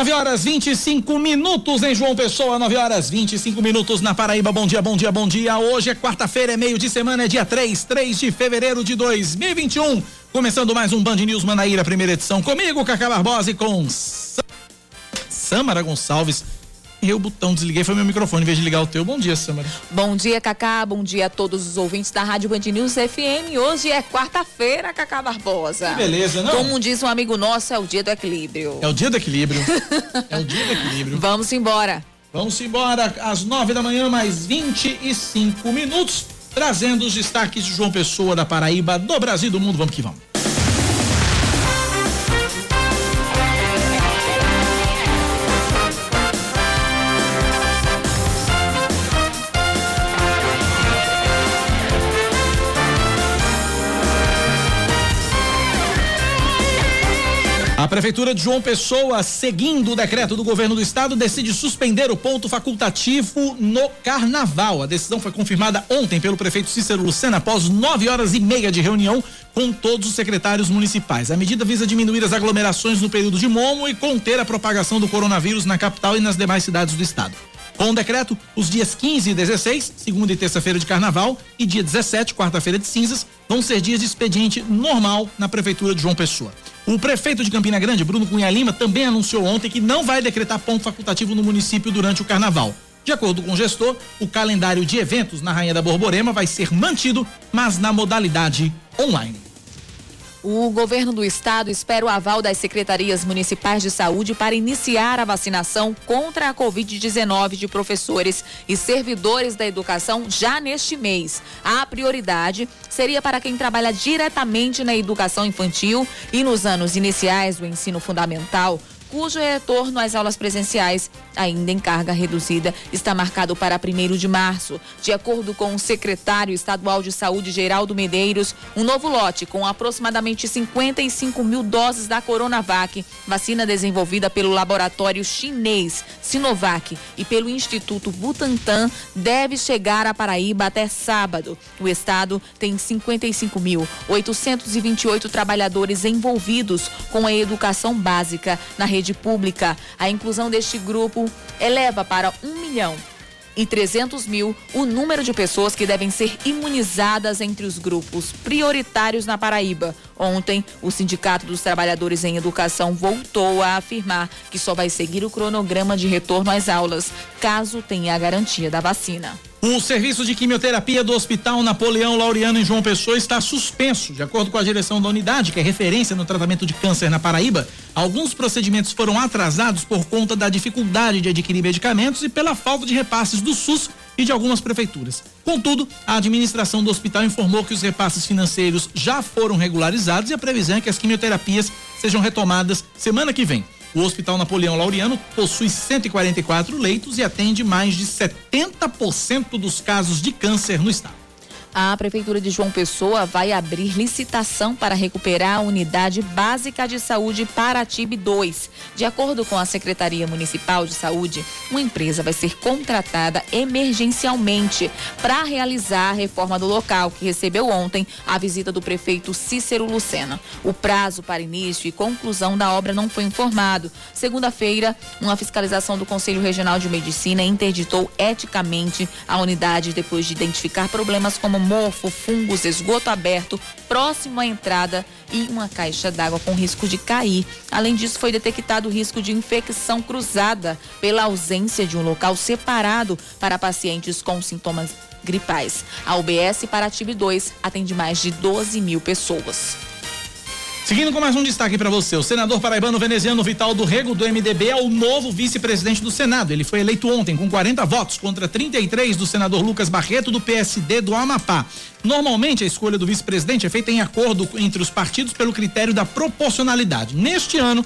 9 horas 25 minutos em João Pessoa, 9 horas 25 minutos na Paraíba. Bom dia, bom dia, bom dia. Hoje é quarta-feira, é meio de semana, é dia 3, 3 de fevereiro de 2021. Começando mais um Band News Manaíra, primeira edição. Comigo, Cacá Barbosa e com Samara Gonçalves Errei o botão, desliguei, foi meu microfone, em vez de ligar o teu. Bom dia, Samara. Bom dia, Cacá. Bom dia a todos os ouvintes da Rádio Band News FM. Hoje é quarta-feira, Cacá Barbosa. Que beleza, não? Como diz um amigo nosso, é o dia do equilíbrio. É o dia do equilíbrio. é o dia do equilíbrio. Vamos embora. Vamos embora às nove da manhã, mais 25 minutos, trazendo os destaques de João Pessoa, da Paraíba, do Brasil e do mundo. Vamos que vamos. A Prefeitura de João Pessoa, seguindo o decreto do governo do estado, decide suspender o ponto facultativo no carnaval. A decisão foi confirmada ontem pelo prefeito Cícero Lucena após nove horas e meia de reunião com todos os secretários municipais. A medida visa diminuir as aglomerações no período de momo e conter a propagação do coronavírus na capital e nas demais cidades do estado. Com o decreto, os dias 15 e 16, segunda e terça-feira de carnaval, e dia 17, quarta-feira de cinzas, vão ser dias de expediente normal na Prefeitura de João Pessoa. O prefeito de Campina Grande, Bruno Cunha Lima, também anunciou ontem que não vai decretar ponto facultativo no município durante o carnaval. De acordo com o gestor, o calendário de eventos na Rainha da Borborema vai ser mantido, mas na modalidade online. O governo do estado espera o aval das secretarias municipais de saúde para iniciar a vacinação contra a Covid-19 de professores e servidores da educação já neste mês. A prioridade seria para quem trabalha diretamente na educação infantil e nos anos iniciais do ensino fundamental cujo retorno às aulas presenciais, ainda em carga reduzida, está marcado para 1 de março. De acordo com o secretário estadual de Saúde, Geraldo Medeiros, um novo lote com aproximadamente 55 mil doses da Coronavac, vacina desenvolvida pelo laboratório chinês Sinovac e pelo Instituto Butantan, deve chegar à Paraíba até sábado. O estado tem 55.828 trabalhadores envolvidos com a educação básica na região rede pública. A inclusão deste grupo eleva para 1 milhão e 300 mil o número de pessoas que devem ser imunizadas entre os grupos prioritários na Paraíba. Ontem, o Sindicato dos Trabalhadores em Educação voltou a afirmar que só vai seguir o cronograma de retorno às aulas, caso tenha a garantia da vacina. O serviço de quimioterapia do Hospital Napoleão Laureano em João Pessoa está suspenso. De acordo com a direção da unidade, que é referência no tratamento de câncer na Paraíba, alguns procedimentos foram atrasados por conta da dificuldade de adquirir medicamentos e pela falta de repasses do SUS e de algumas prefeituras. Contudo, a administração do hospital informou que os repasses financeiros já foram regularizados e a previsão é que as quimioterapias sejam retomadas semana que vem. O Hospital Napoleão Laureano possui 144 leitos e atende mais de 70% dos casos de câncer no estado a Prefeitura de João Pessoa vai abrir licitação para recuperar a unidade básica de saúde Paratibe 2. De acordo com a Secretaria Municipal de Saúde, uma empresa vai ser contratada emergencialmente para realizar a reforma do local, que recebeu ontem a visita do prefeito Cícero Lucena. O prazo para início e conclusão da obra não foi informado. Segunda-feira, uma fiscalização do Conselho Regional de Medicina interditou eticamente a unidade depois de identificar problemas como mofo, fungos, esgoto aberto próximo à entrada e uma caixa d'água com risco de cair. Além disso, foi detectado o risco de infecção cruzada pela ausência de um local separado para pacientes com sintomas gripais. A UBS Paratibe 2 atende mais de 12 mil pessoas. Seguindo com mais um destaque para você, o senador paraibano veneziano Vital do Rego, do MDB, é o novo vice-presidente do Senado. Ele foi eleito ontem com 40 votos contra 33 do senador Lucas Barreto, do PSD do Amapá. Normalmente, a escolha do vice-presidente é feita em acordo entre os partidos pelo critério da proporcionalidade. Neste ano,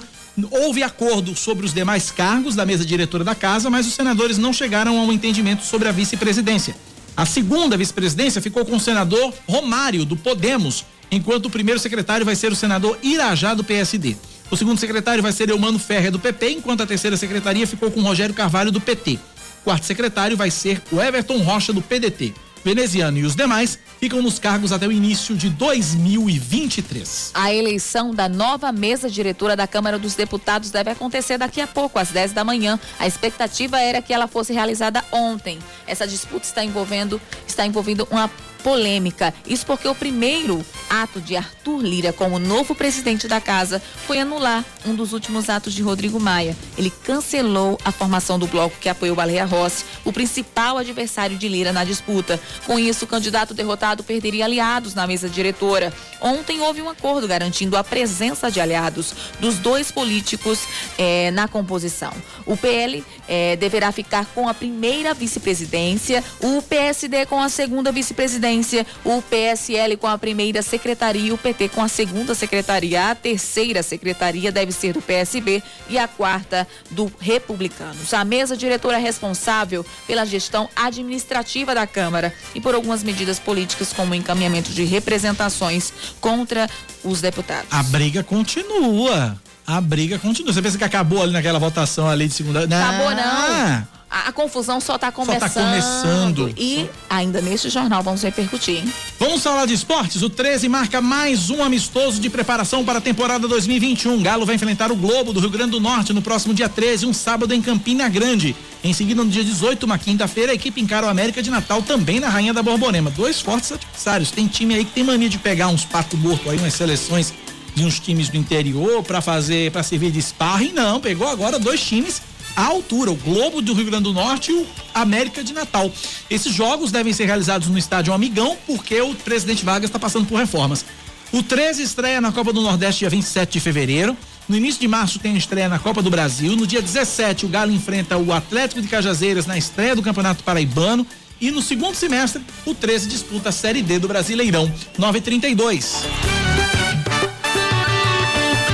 houve acordo sobre os demais cargos da mesa diretora da casa, mas os senadores não chegaram a um entendimento sobre a vice-presidência. A segunda vice-presidência ficou com o senador Romário, do Podemos enquanto o primeiro secretário vai ser o senador Irajá do PSD. O segundo secretário vai ser Eumano Ferreira do PP, enquanto a terceira secretaria ficou com Rogério Carvalho do PT. O quarto secretário vai ser o Everton Rocha do PDT. veneziano e os demais ficam nos cargos até o início de 2023. A eleição da nova mesa diretora da Câmara dos Deputados deve acontecer daqui a pouco, às 10 da manhã. A expectativa era que ela fosse realizada ontem. Essa disputa está envolvendo está envolvendo uma polêmica. Isso porque o primeiro ato de Arthur Lira como novo presidente da casa foi anular um dos últimos atos de Rodrigo Maia. Ele cancelou a formação do bloco que apoiou Baleia Rossi, o principal adversário de Lira na disputa. Com isso, o candidato derrotado perderia aliados na mesa diretora. Ontem houve um acordo garantindo a presença de aliados dos dois políticos eh, na composição. O PL eh, deverá ficar com a primeira vice-presidência, o PSD com a segunda vice-presidência o PSL com a primeira secretaria, o PT com a segunda secretaria, a terceira secretaria deve ser do PSB e a quarta do Republicanos. A mesa diretora é responsável pela gestão administrativa da Câmara e por algumas medidas políticas, como o encaminhamento de representações contra os deputados. A briga continua. A briga continua. Você pensa que acabou ali naquela votação ali de segunda? Não. Acabou não. A, a confusão só está começando. Só tá começando. E ainda neste jornal vamos repercutir. Hein? Vamos falar de esportes. O 13 marca mais um amistoso de preparação para a temporada 2021. Galo vai enfrentar o Globo do Rio Grande do Norte no próximo dia 13, um sábado em Campina Grande. Em seguida, no dia 18, uma quinta-feira, a equipe encara o América de Natal também na Rainha da Borborema. Dois fortes adversários. Tem time aí que tem mania de pegar uns pato morto aí, umas seleções de uns times do interior para fazer, para servir de sparring. Não, pegou agora dois times à altura, o Globo do Rio Grande do Norte e o América de Natal. Esses jogos devem ser realizados no estádio Amigão, porque o presidente Vargas está passando por reformas. O 13 estreia na Copa do Nordeste dia 27 de fevereiro. No início de março tem a estreia na Copa do Brasil. No dia 17, o Galo enfrenta o Atlético de Cajazeiras na estreia do Campeonato Paraibano. E no segundo semestre, o 13 disputa a Série D do Brasileirão. 932.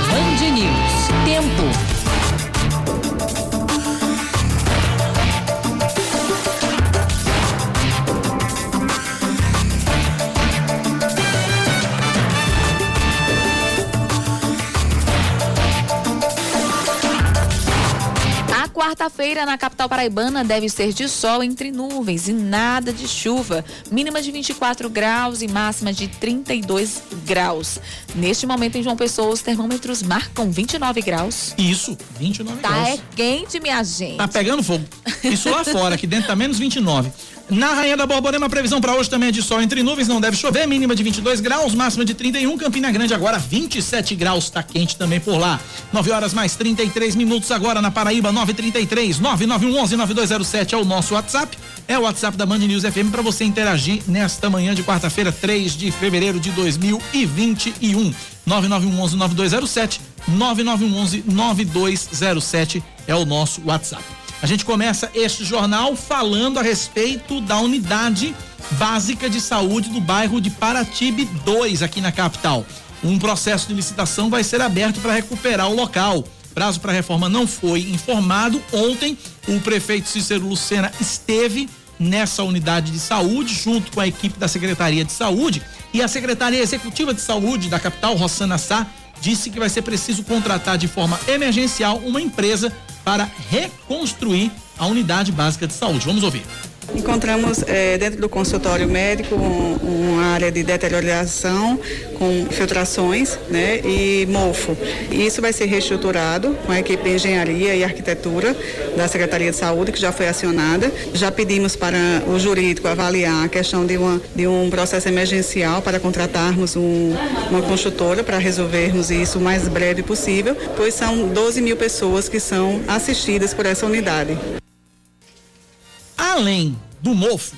Band News. Tempo. Quarta-feira na capital paraibana deve ser de sol entre nuvens e nada de chuva. Mínima de 24 graus e máxima de 32 graus. Neste momento em João Pessoa, os termômetros marcam 29 graus. Isso, 29 tá graus. Tá é quente, minha gente. Tá pegando fogo. Isso lá fora, aqui dentro tá menos 29. Na Rainha da Borborema, a previsão para hoje também é de sol entre nuvens, não deve chover, mínima de 22 graus, máxima de 31. Campina Grande agora 27 graus, tá quente também por lá. 9 horas mais 33 minutos agora na Paraíba, 933 9911 9207 é o nosso WhatsApp. É o WhatsApp da Band News FM para você interagir nesta manhã de quarta-feira, 3 de fevereiro de 2021. 9911 9207 9911 9207 é o nosso WhatsApp. A gente começa este jornal falando a respeito da unidade básica de saúde do bairro de Paratibe 2, aqui na capital. Um processo de licitação vai ser aberto para recuperar o local. Prazo para reforma não foi informado. Ontem, o prefeito Cícero Lucena esteve nessa unidade de saúde, junto com a equipe da Secretaria de Saúde. E a Secretaria Executiva de Saúde da capital, Rossana Sá, disse que vai ser preciso contratar de forma emergencial uma empresa para reconstruir a unidade básica de saúde. Vamos ouvir. Encontramos é, dentro do consultório médico um, uma área de deterioração com filtrações né, e mofo. Isso vai ser reestruturado com a equipe de engenharia e arquitetura da Secretaria de Saúde, que já foi acionada. Já pedimos para o jurídico avaliar a questão de, uma, de um processo emergencial para contratarmos um, uma construtora para resolvermos isso o mais breve possível, pois são 12 mil pessoas que são assistidas por essa unidade. Além do mofo,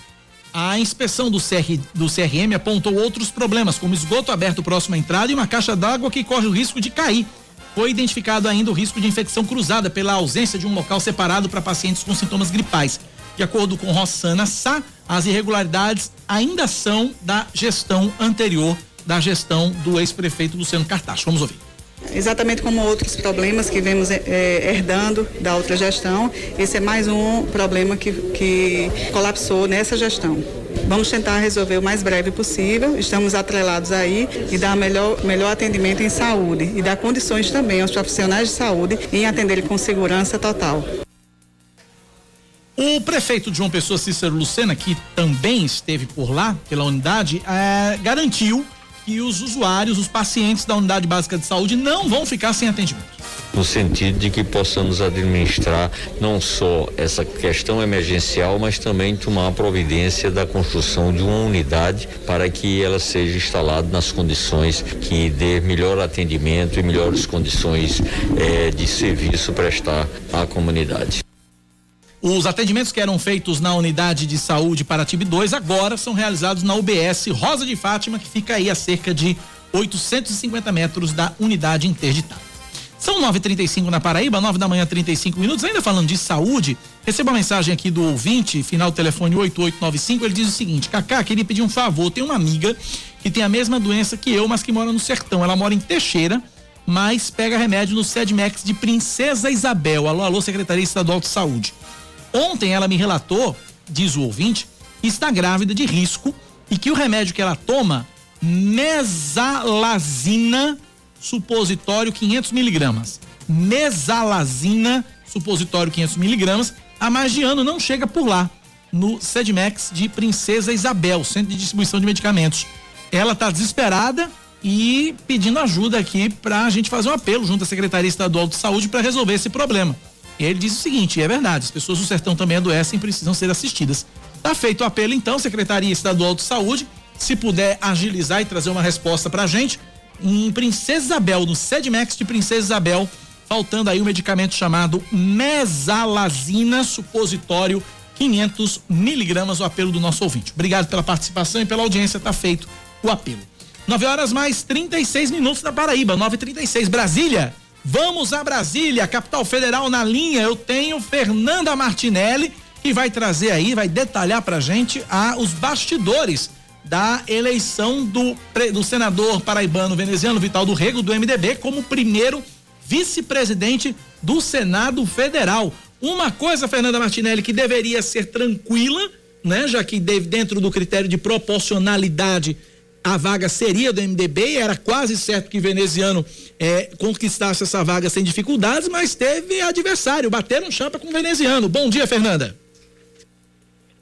a inspeção do, CR, do CRM apontou outros problemas, como esgoto aberto próximo à entrada e uma caixa d'água que corre o risco de cair. Foi identificado ainda o risco de infecção cruzada pela ausência de um local separado para pacientes com sintomas gripais. De acordo com Rossana Sá, as irregularidades ainda são da gestão anterior, da gestão do ex-prefeito Luciano Cartacho. Vamos ouvir. Exatamente como outros problemas que vemos é, herdando da outra gestão, esse é mais um problema que, que colapsou nessa gestão. Vamos tentar resolver o mais breve possível, estamos atrelados aí e dar melhor, melhor atendimento em saúde e dar condições também aos profissionais de saúde em atender com segurança total. O prefeito de João Pessoa, Cícero Lucena, que também esteve por lá, pela unidade, é, garantiu que os usuários, os pacientes da unidade básica de saúde não vão ficar sem atendimento no sentido de que possamos administrar não só essa questão emergencial, mas também tomar a providência da construção de uma unidade para que ela seja instalada nas condições que dê melhor atendimento e melhores condições eh, de serviço prestar à comunidade. Os atendimentos que eram feitos na unidade de saúde Paratibe 2 agora são realizados na UBS Rosa de Fátima, que fica aí a cerca de 850 metros da unidade interditada. São 9:35 na Paraíba, 9 da manhã, 35 minutos. Ainda falando de saúde, recebo uma mensagem aqui do ouvinte, final do telefone 8895. Ele diz o seguinte: Cacá, queria pedir um favor. Tem uma amiga que tem a mesma doença que eu, mas que mora no sertão. Ela mora em Teixeira, mas pega remédio no Sedmex de Princesa Isabel. Alô, alô, Secretaria Estadual de Saúde. Ontem ela me relatou, diz o ouvinte, que está grávida de risco e que o remédio que ela toma, mesalazina, supositório 500 miligramas. Mesalazina, supositório 500 miligramas, há mais de ano não chega por lá, no Sedmex de Princesa Isabel, Centro de Distribuição de Medicamentos. Ela está desesperada e pedindo ajuda aqui para a gente fazer um apelo junto à Secretaria Estadual de Saúde para resolver esse problema. E ele diz o seguinte, é verdade, as pessoas do sertão também adoecem e precisam ser assistidas. Tá feito o apelo então, Secretaria Estadual de Saúde, se puder agilizar e trazer uma resposta pra gente, em Princesa Isabel, no Sedmex de Princesa Isabel, faltando aí um medicamento chamado mesalazina supositório 500 miligramas, o apelo do nosso ouvinte. Obrigado pela participação e pela audiência, tá feito o apelo. 9 horas mais 36 minutos na Paraíba, 9:36 Brasília. Vamos a Brasília, capital federal na linha. Eu tenho Fernanda Martinelli que vai trazer aí, vai detalhar pra gente os bastidores da eleição do, do senador paraibano veneziano Vital do Rego, do MDB, como primeiro vice-presidente do Senado Federal. Uma coisa, Fernanda Martinelli, que deveria ser tranquila, né? Já que dentro do critério de proporcionalidade a vaga seria do MDB era quase certo que veneziano é, conquistasse essa vaga sem dificuldades, mas teve adversário, bateram chapa com o veneziano. Bom dia, Fernanda.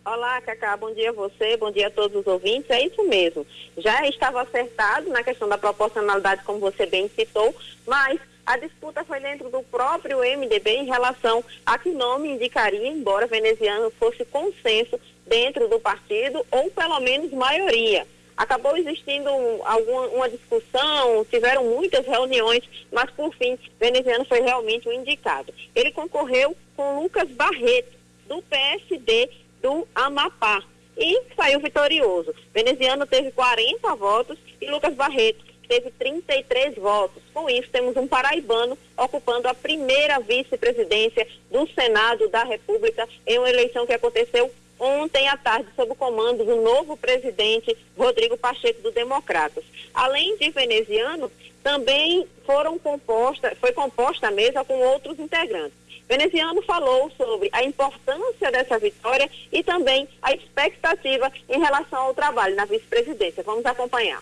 Olá, Cacá, bom dia a você, bom dia a todos os ouvintes. É isso mesmo. Já estava acertado na questão da proporcionalidade, como você bem citou, mas a disputa foi dentro do próprio MDB em relação a que nome indicaria, embora veneziano fosse consenso dentro do partido, ou pelo menos maioria. Acabou existindo alguma uma discussão, tiveram muitas reuniões, mas por fim, veneziano foi realmente o indicado. Ele concorreu com Lucas Barreto, do PSD do Amapá. E saiu vitorioso. Veneziano teve 40 votos e Lucas Barreto teve 33 votos. Com isso, temos um paraibano ocupando a primeira vice-presidência do Senado da República em uma eleição que aconteceu ontem à tarde sob o comando do novo presidente Rodrigo Pacheco do Democratas. Além de veneziano, também foram composta, foi composta a mesa com outros integrantes. Veneziano falou sobre a importância dessa vitória e também a expectativa em relação ao trabalho na vice-presidência. Vamos acompanhar.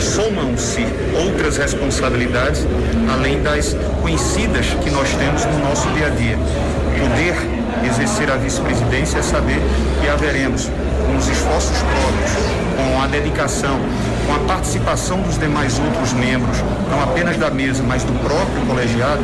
Somam-se outras responsabilidades, além das conhecidas que nós temos no nosso dia a dia. Poder exercer a vice-presidência é saber que haveremos, com os esforços próprios, com a dedicação, com a participação dos demais outros membros, não apenas da mesa, mas do próprio colegiado,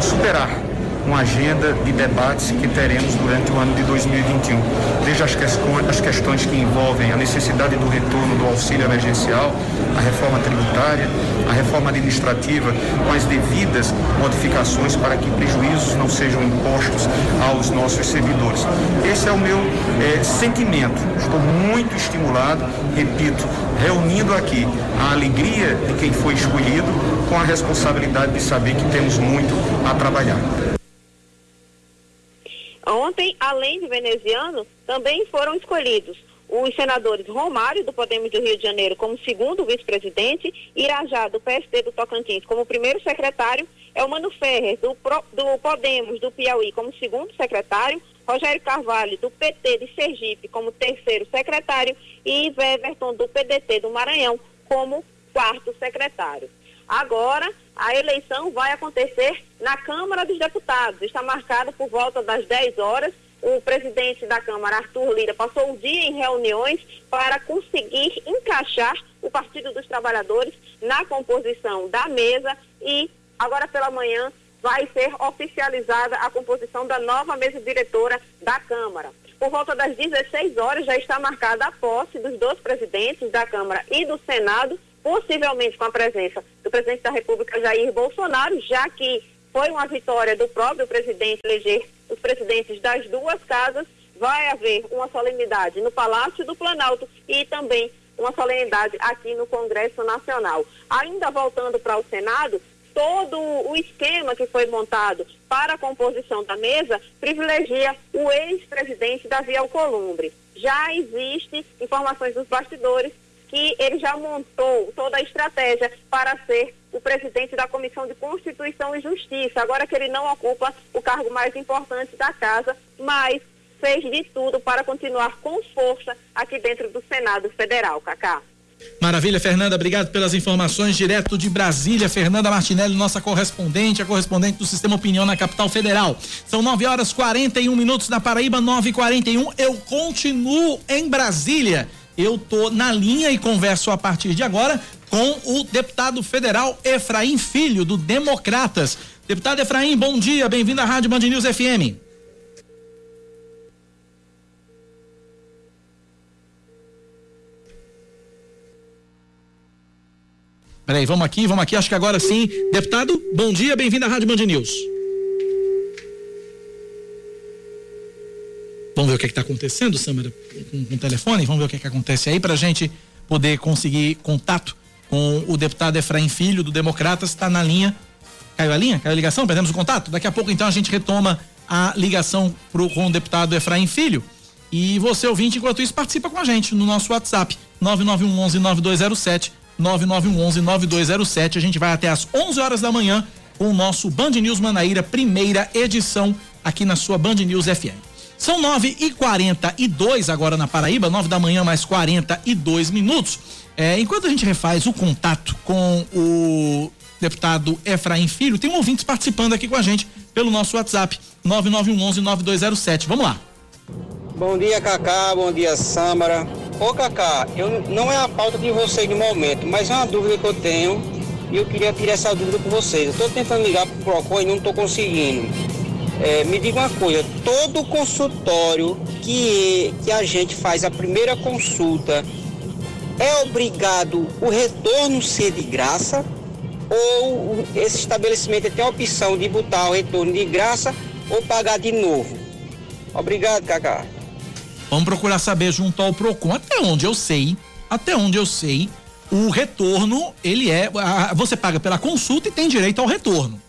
superar uma agenda de debates que teremos durante o ano de 2021. Desde as questões, as questões que envolvem a necessidade do retorno do auxílio emergencial, a reforma tributária, a reforma administrativa, com as devidas modificações para que prejuízos não sejam impostos aos nossos servidores. Esse é o meu é, sentimento. Estou muito estimulado, repito, reunindo aqui a alegria de quem foi escolhido com a responsabilidade de saber que temos muito a trabalhar. Ontem, além de veneziano, também foram escolhidos os senadores Romário, do Podemos do Rio de Janeiro, como segundo vice-presidente, Irajá, do PSD do Tocantins, como primeiro secretário, Elmano Ferrer, do, Pro, do Podemos do Piauí, como segundo secretário, Rogério Carvalho, do PT de Sergipe, como terceiro secretário, e Weverton, do PDT do Maranhão, como quarto secretário. Agora, a eleição vai acontecer na Câmara dos Deputados. Está marcada por volta das 10 horas. o presidente da Câmara, Arthur Lira, passou o dia em reuniões para conseguir encaixar o Partido dos Trabalhadores na composição da mesa e agora pela manhã vai ser oficializada a composição da nova mesa diretora da Câmara. Por volta das 16 horas já está marcada a posse dos dois presidentes da Câmara e do Senado, possivelmente com a presença do presidente da República Jair Bolsonaro, já que foi uma vitória do próprio presidente eleger os presidentes das duas casas. Vai haver uma solenidade no Palácio do Planalto e também uma solenidade aqui no Congresso Nacional. Ainda voltando para o Senado, todo o esquema que foi montado para a composição da mesa privilegia o ex-presidente Davi Alcolumbre. Já existe informações dos bastidores que ele já montou toda a estratégia para ser o presidente da Comissão de Constituição e Justiça, agora que ele não ocupa o cargo mais importante da casa, mas fez de tudo para continuar com força aqui dentro do Senado Federal, Cacá. Maravilha, Fernanda, obrigado pelas informações direto de Brasília. Fernanda Martinelli, nossa correspondente, a correspondente do Sistema Opinião na capital federal. São 9 horas 41 minutos na Paraíba, 9 e 41 Eu continuo em Brasília. Eu tô na linha e converso a partir de agora com o deputado federal Efraim Filho, do Democratas. Deputado Efraim, bom dia, bem-vindo à Rádio Band News FM. Peraí, vamos aqui, vamos aqui, acho que agora sim. Deputado, bom dia, bem-vindo à Rádio Band News. Vamos ver o que é está acontecendo, Samara, com, com, o telefone? Vamos ver o que, é que acontece aí para a gente poder conseguir contato com o deputado Efraim Filho, do Democratas, está na linha. Caiu a linha? Caiu a ligação? Perdemos o contato? Daqui a pouco, então, a gente retoma a ligação pro, com o deputado Efraim Filho. E você, ouvinte, enquanto isso, participa com a gente no nosso WhatsApp, 9911 9207 9911 9207. A gente vai até às 11 horas da manhã com o nosso Band News Manaíra, primeira edição aqui na sua Band News FM. São 9 e 42 agora na Paraíba, 9 da manhã, mais 42 minutos. É, enquanto a gente refaz o contato com o deputado Efraim Filho, tem um participando aqui com a gente pelo nosso WhatsApp, 9911 9207. Vamos lá. Bom dia, Cacá. Bom dia, Samara. Ô Cacá, eu, não é a pauta de vocês no momento, mas é uma dúvida que eu tenho e eu queria tirar essa dúvida com vocês. Eu estou tentando ligar para o PROCON e não estou conseguindo. É, me diga uma coisa, todo consultório que, que a gente faz a primeira consulta é obrigado o retorno ser de graça ou esse estabelecimento tem a opção de botar o retorno de graça ou pagar de novo? Obrigado, Cacá. Vamos procurar saber junto ao Procon, até onde eu sei, até onde eu sei, o retorno, ele é, você paga pela consulta e tem direito ao retorno.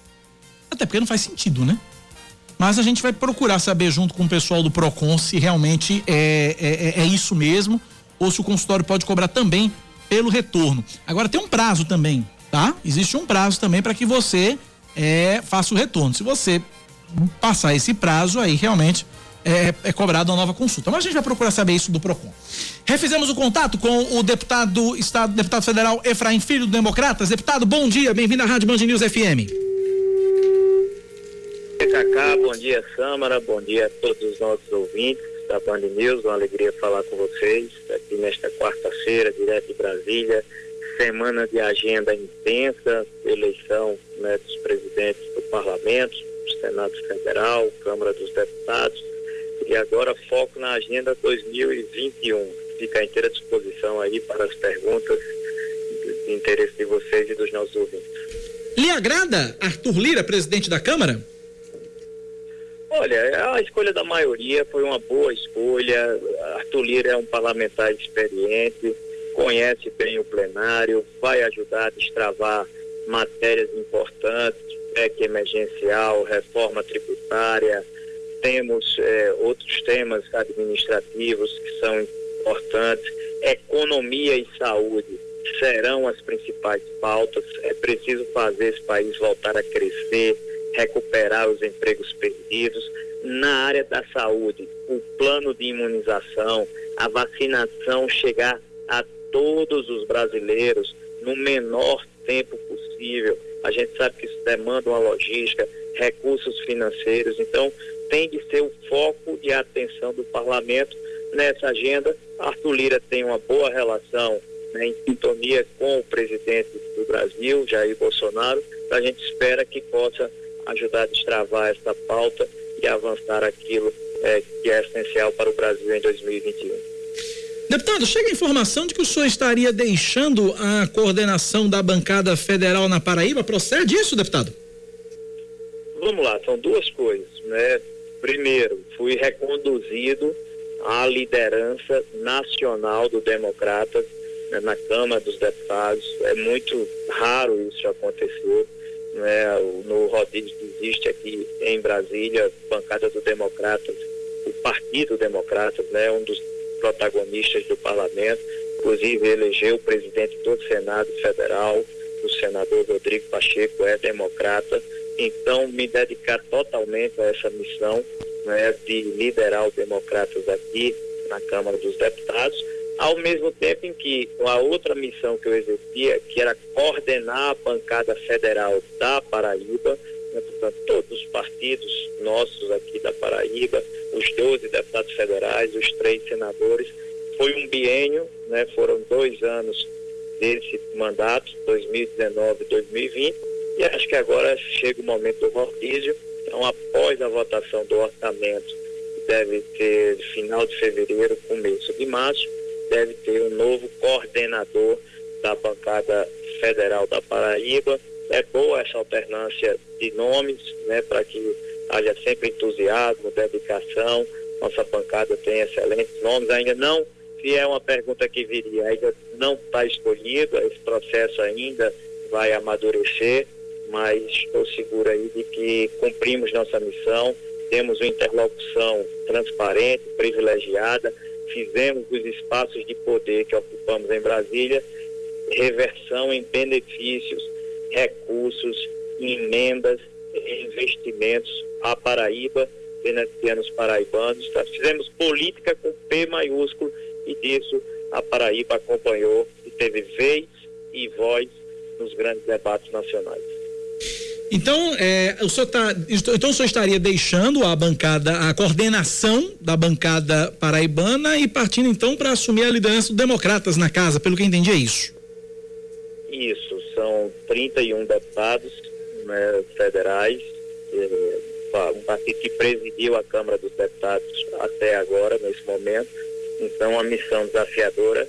Até porque não faz sentido, né? Mas a gente vai procurar saber junto com o pessoal do Procon se realmente é, é, é, é isso mesmo ou se o consultório pode cobrar também pelo retorno. Agora tem um prazo também, tá? Existe um prazo também para que você é, faça o retorno. Se você passar esse prazo, aí realmente é, é cobrado uma nova consulta. Mas a gente vai procurar saber isso do PROCON. Refizemos o contato com o deputado, estado, deputado federal Efraim Filho do Democratas. Deputado, bom dia, bem-vindo à Rádio Band News FM. Cacá, bom dia Samara, bom dia a todos os nossos ouvintes da Band News, uma alegria falar com vocês aqui nesta quarta-feira, direto de Brasília, semana de agenda intensa, eleição né, dos presidentes do Parlamento, do Senado Federal, Câmara dos Deputados, e agora foco na agenda 2021. Fica à inteira disposição aí para as perguntas de interesse de vocês e dos nossos ouvintes. Lhe agrada Arthur Lira, presidente da Câmara? Olha, a escolha da maioria foi uma boa escolha. Arthur Lira é um parlamentar experiente, conhece bem o plenário, vai ajudar a destravar matérias importantes, PEC emergencial, reforma tributária, temos é, outros temas administrativos que são importantes, economia e saúde serão as principais pautas. É preciso fazer esse país voltar a crescer, recuperar os empregos perdidos. Na área da saúde, o plano de imunização, a vacinação chegar a todos os brasileiros no menor tempo possível. A gente sabe que isso demanda uma logística, recursos financeiros. Então, tem de ser o foco e a atenção do parlamento nessa agenda. Arthur Lira tem uma boa relação né, em sintonia com o presidente do Brasil, Jair Bolsonaro. A gente espera que possa ajudar a destravar essa pauta e avançar aquilo é, que é essencial para o Brasil em 2021. Deputado, chega a informação de que o senhor estaria deixando a coordenação da bancada federal na Paraíba. Procede isso, deputado? Vamos lá, são duas coisas, né? Primeiro, fui reconduzido à liderança nacional do Democratas né, na Câmara dos Deputados. É muito raro isso acontecer. Né? No rodízio que existe aqui em Brasília, bancada do Democratas, o Partido Democratas, né? um dos protagonistas do parlamento, inclusive elegeu o presidente do Senado Federal, o senador Rodrigo Pacheco é democrata, então me dedicar totalmente a essa missão né, de liderar os democratas aqui na Câmara dos Deputados, ao mesmo tempo em que a outra missão que eu exercia, que era coordenar a bancada federal da Paraíba, né, portanto, todos os partidos nossos aqui da Paraíba, os 12 deputados federais, os três senadores. Foi um biênio, né, foram dois anos desse mandato, 2019 e 2020, e acho que agora chega o momento do rodízio. Então, após a votação do orçamento, deve ter final de fevereiro, começo de março, deve ter um novo coordenador da bancada federal da Paraíba. É boa essa alternância de nomes, né, para que haja sempre entusiasmo, dedicação. Nossa bancada tem excelentes nomes, ainda não, se é uma pergunta que viria, ainda não está escolhido, esse processo ainda vai amadurecer, mas estou seguro aí de que cumprimos nossa missão, temos uma interlocução transparente, privilegiada, fizemos os espaços de poder que ocupamos em Brasília, reversão em benefícios, recursos, emendas, investimentos a Paraíba, beneficiando paraibanos. Tá? Fizemos política com P maiúsculo e disso a Paraíba acompanhou e teve vez e voz nos grandes debates nacionais. Então, é, o senhor tá, então o senhor estaria deixando a bancada, a coordenação da bancada paraibana e partindo então para assumir a liderança dos democratas na casa, pelo que entendi é isso. Isso, são 31 deputados né, federais, um partido que presidiu a Câmara dos Deputados até agora, nesse momento. Então, uma missão desafiadora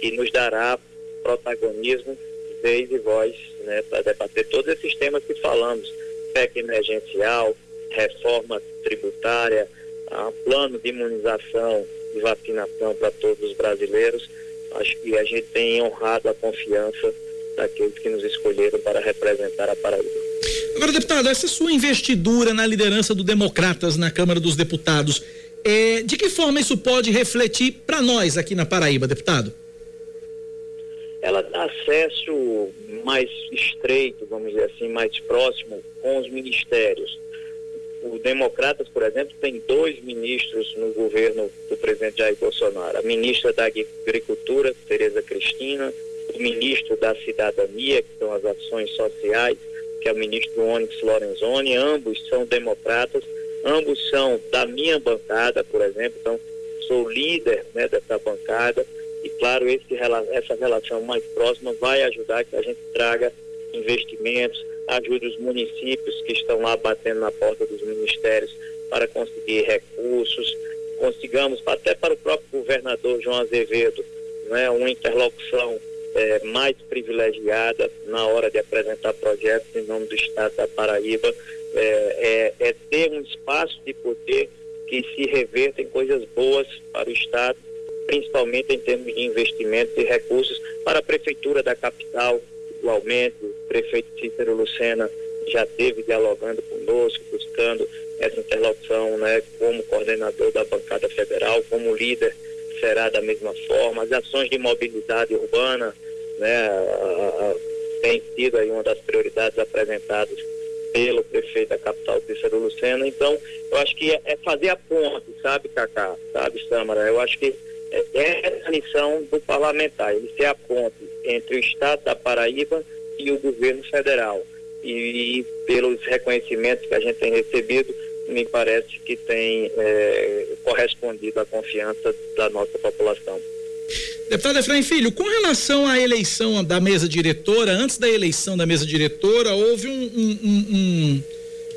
que nos dará protagonismo, vez e voz, né, para debater todos esses temas que falamos: PEC emergencial, reforma tributária, uh, plano de imunização e vacinação para todos os brasileiros. Acho que a gente tem honrado a confiança daqueles que nos escolheram para representar a Paraíba. Agora, deputado, essa sua investidura na liderança do Democratas na Câmara dos Deputados, é, de que forma isso pode refletir para nós aqui na Paraíba, deputado? Ela dá acesso mais estreito, vamos dizer assim, mais próximo com os ministérios. O Democratas, por exemplo, tem dois ministros no governo do presidente Jair Bolsonaro. A ministra da Agricultura, Tereza Cristina, o ministro da Cidadania, que são as ações sociais, que é o ministro Onyx Lorenzoni, ambos são democratas, ambos são da minha bancada, por exemplo, então sou líder né, dessa bancada claro, esse, essa relação mais próxima vai ajudar que a gente traga investimentos, ajude os municípios que estão lá batendo na porta dos ministérios para conseguir recursos, consigamos até para o próprio governador João Azevedo, né, uma interlocução é, mais privilegiada na hora de apresentar projetos em nome do Estado da Paraíba, é, é, é ter um espaço de poder que se reverta em coisas boas para o Estado, principalmente em termos de investimentos e recursos para a Prefeitura da capital, igualmente, o prefeito Cícero Lucena já esteve dialogando conosco, buscando essa interlocução né, como coordenador da bancada federal, como líder será da mesma forma. As ações de mobilidade urbana, né, tem sido aí uma das prioridades apresentadas pelo prefeito da capital, Cícero Lucena. Então, eu acho que é, é fazer a ponte, sabe, Cacá, sabe, Samara? Eu acho que é, é a missão do parlamentar, ele ser a ponte entre o Estado da Paraíba e o governo federal. E e, pelos reconhecimentos que a gente tem recebido, me parece que tem é, correspondido à confiança da nossa população. Deputado Efraim Filho, com relação à eleição da mesa diretora, antes da eleição da mesa diretora, houve um. um, um, um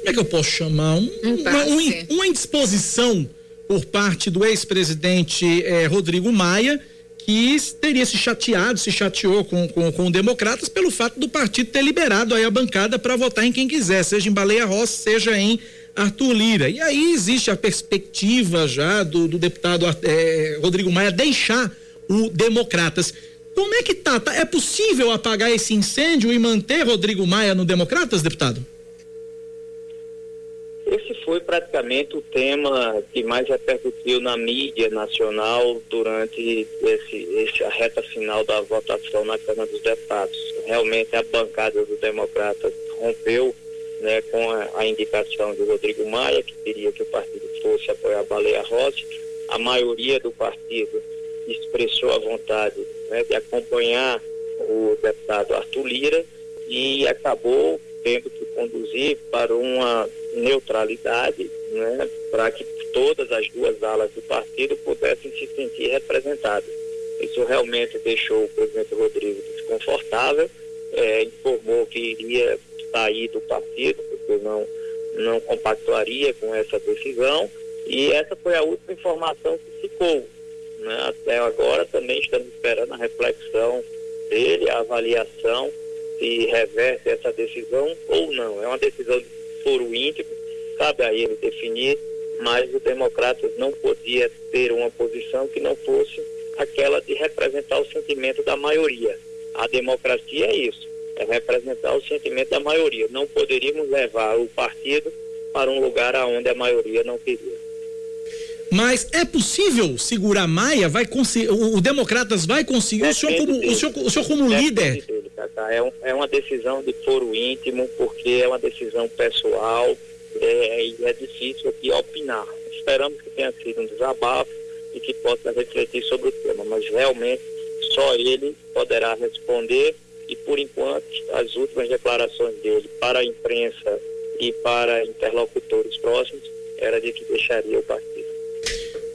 como é que eu posso chamar? uma, uma, indisposição por parte do ex-presidente eh, Rodrigo Maia, que teria se chateado, se chateou com, com, com democratas pelo fato do partido ter liberado aí a bancada para votar em quem quiser, seja em Baleia Rossi, seja em Arthur Lira. E aí existe a perspectiva já do, do deputado eh, Rodrigo Maia deixar o Democratas. Como é que tá? tá? É possível apagar esse incêndio e manter Rodrigo Maia no Democratas, deputado? Foi praticamente o tema que mais repercutiu na mídia nacional durante esse, esse, a reta final da votação na Câmara dos Deputados. Realmente a bancada do Democratas rompeu né, com a, a, indicação de Rodrigo Maia, que queria que o partido fosse apoiar a Baleia Rossi. A maioria do partido expressou a vontade né, de acompanhar o deputado Arthur Lira e acabou tendo que conduzir para uma neutralidade, né, para que todas as duas alas do partido pudessem se sentir representadas. Isso realmente deixou o presidente Rodrigo desconfortável, é, informou que iria sair do partido, porque não, não compactuaria com essa decisão, e essa foi a última informação que ficou. Né? Até agora também estamos esperando a reflexão dele, a avaliação se reverte essa decisão ou não. É uma decisão de foro íntimo, cabe a ele definir, mas o Democratas não podia ter uma posição que não fosse aquela de representar o sentimento da maioria. A democracia é isso, é representar o sentimento da maioria. Não poderíamos levar o partido para um lugar aonde a maioria não queria. Mas é possível segurar Maia? Vai conseguir? O, o Democratas vai conseguir? O senhor, como, o senhor, o senhor como líder? Dele, é, um, é, uma decisão de foro íntimo, porque é uma decisão pessoal é, e é difícil aqui opinar. Esperamos que tenha sido um desabafo e que possa refletir sobre o tema, mas realmente só ele poderá responder e por enquanto as últimas declarações dele para a imprensa e para interlocutores próximos era de que deixaria o partido.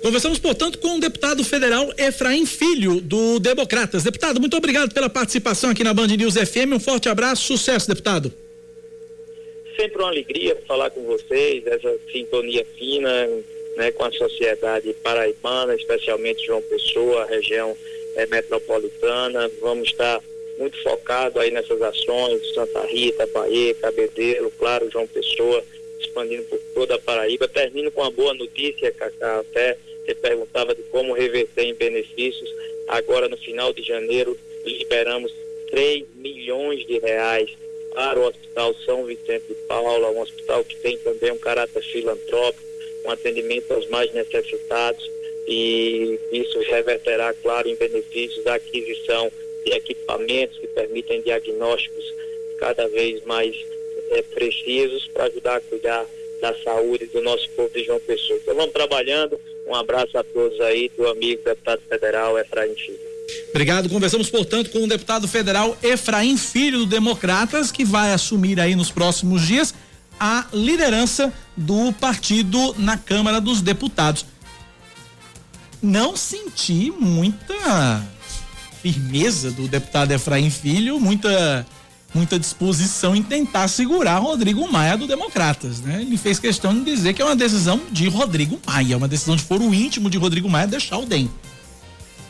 Conversamos, portanto, com o deputado federal Efraim Filho, do Democratas. Deputado, muito obrigado pela participação aqui na Band News FM. Um forte abraço, sucesso, deputado. Sempre uma alegria falar com vocês, essa sintonia fina né, com a sociedade paraibana, especialmente João Pessoa, região é, metropolitana. Vamos estar muito focados aí nessas ações, Santa Rita, Bahia, Cabedelo, claro, João Pessoa, expandindo por toda a Paraíba. Termino com uma boa notícia, Cacá, até você perguntava de como reverter em benefícios. Agora, no final de janeiro, liberamos 3 milhões de reais para o Hospital São Vicente de Paula, um hospital que tem também um caráter filantrópico, um atendimento aos mais necessitados e isso reverterá, claro, em benefícios da aquisição de equipamentos que permitem diagnósticos cada vez mais é, precisos para ajudar a cuidar da saúde do nosso povo de João Pessoa. Então vamos trabalhando. Um abraço a todos aí, do amigo deputado federal Efraim Filho. Obrigado. Conversamos, portanto, com o deputado federal Efraim Filho do Democratas, que vai assumir aí nos próximos dias a liderança do partido na Câmara dos Deputados. Não senti muita firmeza do deputado Efraim Filho, muita muita disposição em tentar segurar Rodrigo Maia do Democratas, né? Ele fez questão de dizer que é uma decisão de Rodrigo Maia, é uma decisão de foro íntimo de Rodrigo Maia deixar o DEM.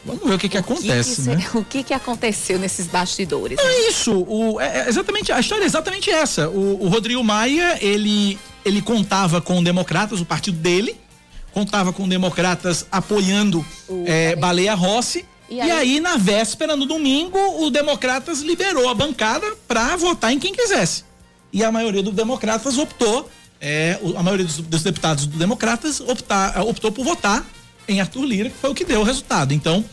Vamos ver o que que acontece, que que né? O que que aconteceu nesses bastidores? É isso, o, é, é exatamente, a história é exatamente essa. O, o Rodrigo Maia, ele, ele contava com democratas, o partido dele, contava com democratas apoiando é, Baleia Rossi, e aí? e aí? na véspera, no domingo, o Democratas liberou a bancada para votar em quem quisesse. E a maioria dos Democratas optou, é, a maioria dos, dos deputados do Democratas optar, optou por votar em Arthur Lira, que foi o que deu o resultado. Então,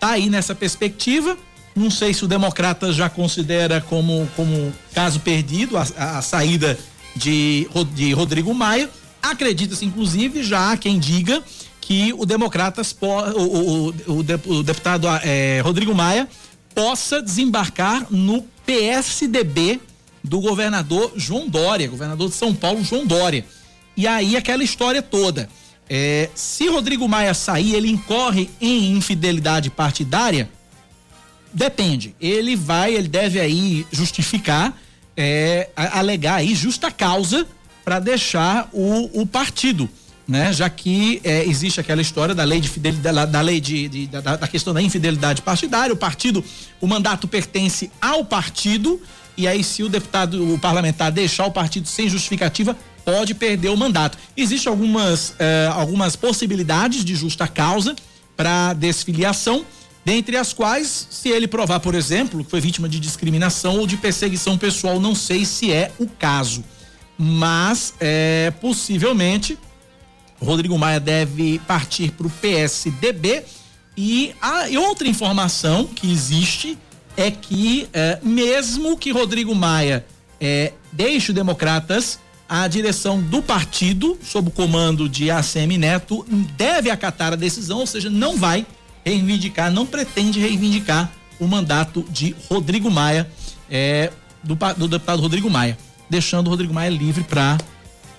tá aí nessa perspectiva. Não sei se o Democratas já considera como, como caso perdido a, a, a saída de, de Rodrigo Maia. Acredita-se, inclusive, já há quem diga que o Democratas, o, o, o, deputado é, Rodrigo Maia, possa desembarcar no PSDB do governador João Dória, governador de São Paulo, João Dória. E aí aquela história toda. É, se Rodrigo Maia sair, ele incorre em infidelidade partidária? Depende. Ele vai, ele deve aí justificar, é, alegar aí justa causa para deixar o, o partido né? Já que é, existe aquela história da lei de fidelidade, da lei de, de da, da, questão da infidelidade partidária, o partido, o mandato pertence ao partido e aí se o deputado, o parlamentar deixar o partido sem justificativa, pode perder o mandato. Existem algumas, eh, algumas possibilidades de justa causa para desfiliação, dentre as quais, se ele provar, por exemplo, que foi vítima de discriminação ou de perseguição pessoal, não sei se é o caso, mas é, possivelmente Rodrigo Maia deve partir para o PSDB. E a e outra informação que existe é que, é, mesmo que Rodrigo Maia é, deixe o Democratas, a direção do partido, sob o comando de ACM Neto, deve acatar a decisão, ou seja, não vai reivindicar, não pretende reivindicar o mandato de Rodrigo Maia, é, do, do deputado Rodrigo Maia, deixando o Rodrigo Maia livre para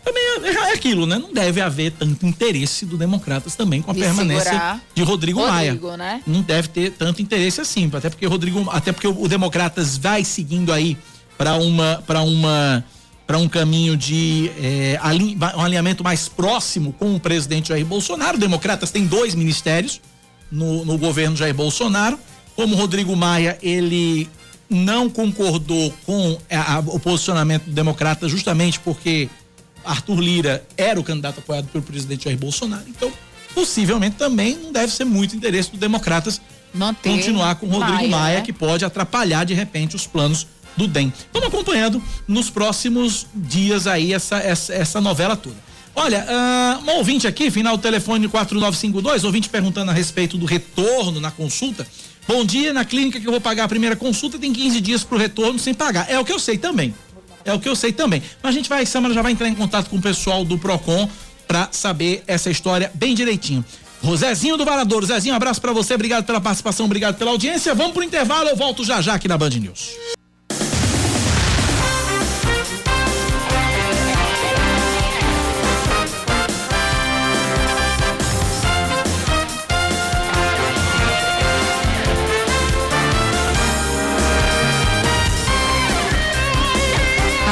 também é, é, aquilo, né? Não deve haver tanto interesse do Democratas também com a de permanência de Rodrigo, Rodrigo Maia. Né? Não deve ter tanto interesse assim, até porque Rodrigo, até porque o, o Democratas vai seguindo aí para uma para uma para um caminho de é, um alinhamento mais próximo com o presidente Jair Bolsonaro. O Democratas tem dois ministérios no, no governo Jair Bolsonaro. Como Rodrigo Maia, ele não concordou com a, a, o posicionamento do Democrata justamente porque Arthur Lira era o candidato apoiado pelo presidente Jair Bolsonaro. Então, possivelmente também não deve ser muito interesse dos democratas Manter continuar com Rodrigo Maia, Maia né? que pode atrapalhar de repente os planos do DEM. Estamos acompanhando nos próximos dias aí essa, essa, essa novela toda. Olha, uh, um ouvinte aqui, final do telefone 4952, ouvinte perguntando a respeito do retorno na consulta. Bom dia, na clínica que eu vou pagar a primeira consulta tem 15 dias para o retorno sem pagar. É o que eu sei também. É o que eu sei também. Mas a gente vai, Samara já vai entrar em contato com o pessoal do Procon para saber essa história bem direitinho. Rosézinho do Varador, Zezinho, um abraço para você, obrigado pela participação, obrigado pela audiência. Vamos pro intervalo, eu volto já já aqui na Band News.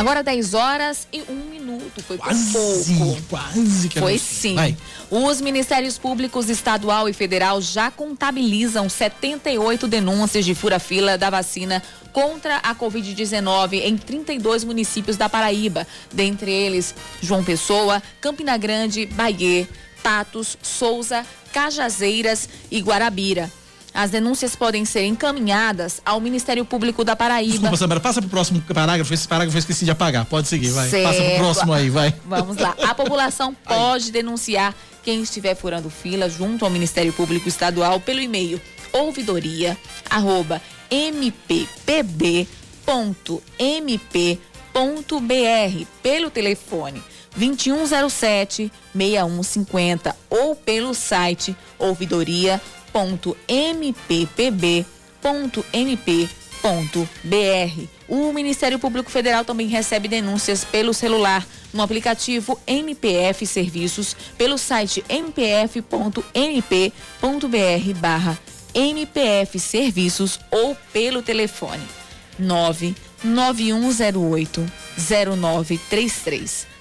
Agora 10 horas e um minuto. Foi quase, pouco. Quase que Foi sim. Vai. Os Ministérios Públicos Estadual e Federal já contabilizam 78 denúncias de fura-fila da vacina contra a Covid-19 em 32 municípios da Paraíba. Dentre eles, João Pessoa, Campina Grande, Bahia, Patos, Souza, Cajazeiras e Guarabira. As denúncias podem ser encaminhadas ao Ministério Público da Paraíba. Desculpa, Samara, passa pro próximo parágrafo. Esse parágrafo eu esqueci de apagar. Pode seguir, vai. Certo. Passa pro próximo aí, vai. Vamos lá. A população pode denunciar quem estiver furando fila junto ao Ministério Público Estadual pelo e-mail ouvidoria arroba mppb.mp.br pelo telefone 2107 6150 ou pelo site ouvidoria.com www.mppb.mp.br. O Ministério Público Federal também recebe denúncias pelo celular no aplicativo MPF Serviços, pelo site mpf.mp.br barra MPF Serviços ou pelo telefone 99108 0933.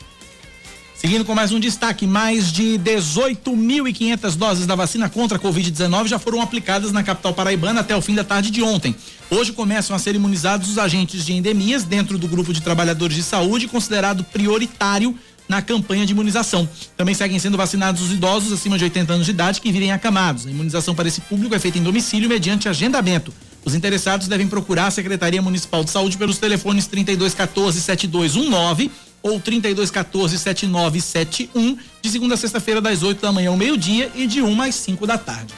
Seguindo com mais um destaque, mais de 18.500 doses da vacina contra a Covid-19 já foram aplicadas na capital paraibana até o fim da tarde de ontem. Hoje começam a ser imunizados os agentes de endemias dentro do grupo de trabalhadores de saúde, considerado prioritário na campanha de imunização. Também seguem sendo vacinados os idosos acima de 80 anos de idade que virem acamados. A imunização para esse público é feita em domicílio mediante agendamento. Os interessados devem procurar a Secretaria Municipal de Saúde pelos telefones 3214 7219 ou 3214 7971, de segunda a sexta-feira, das 8 da manhã ao meio-dia e de 1 às 5 da tarde.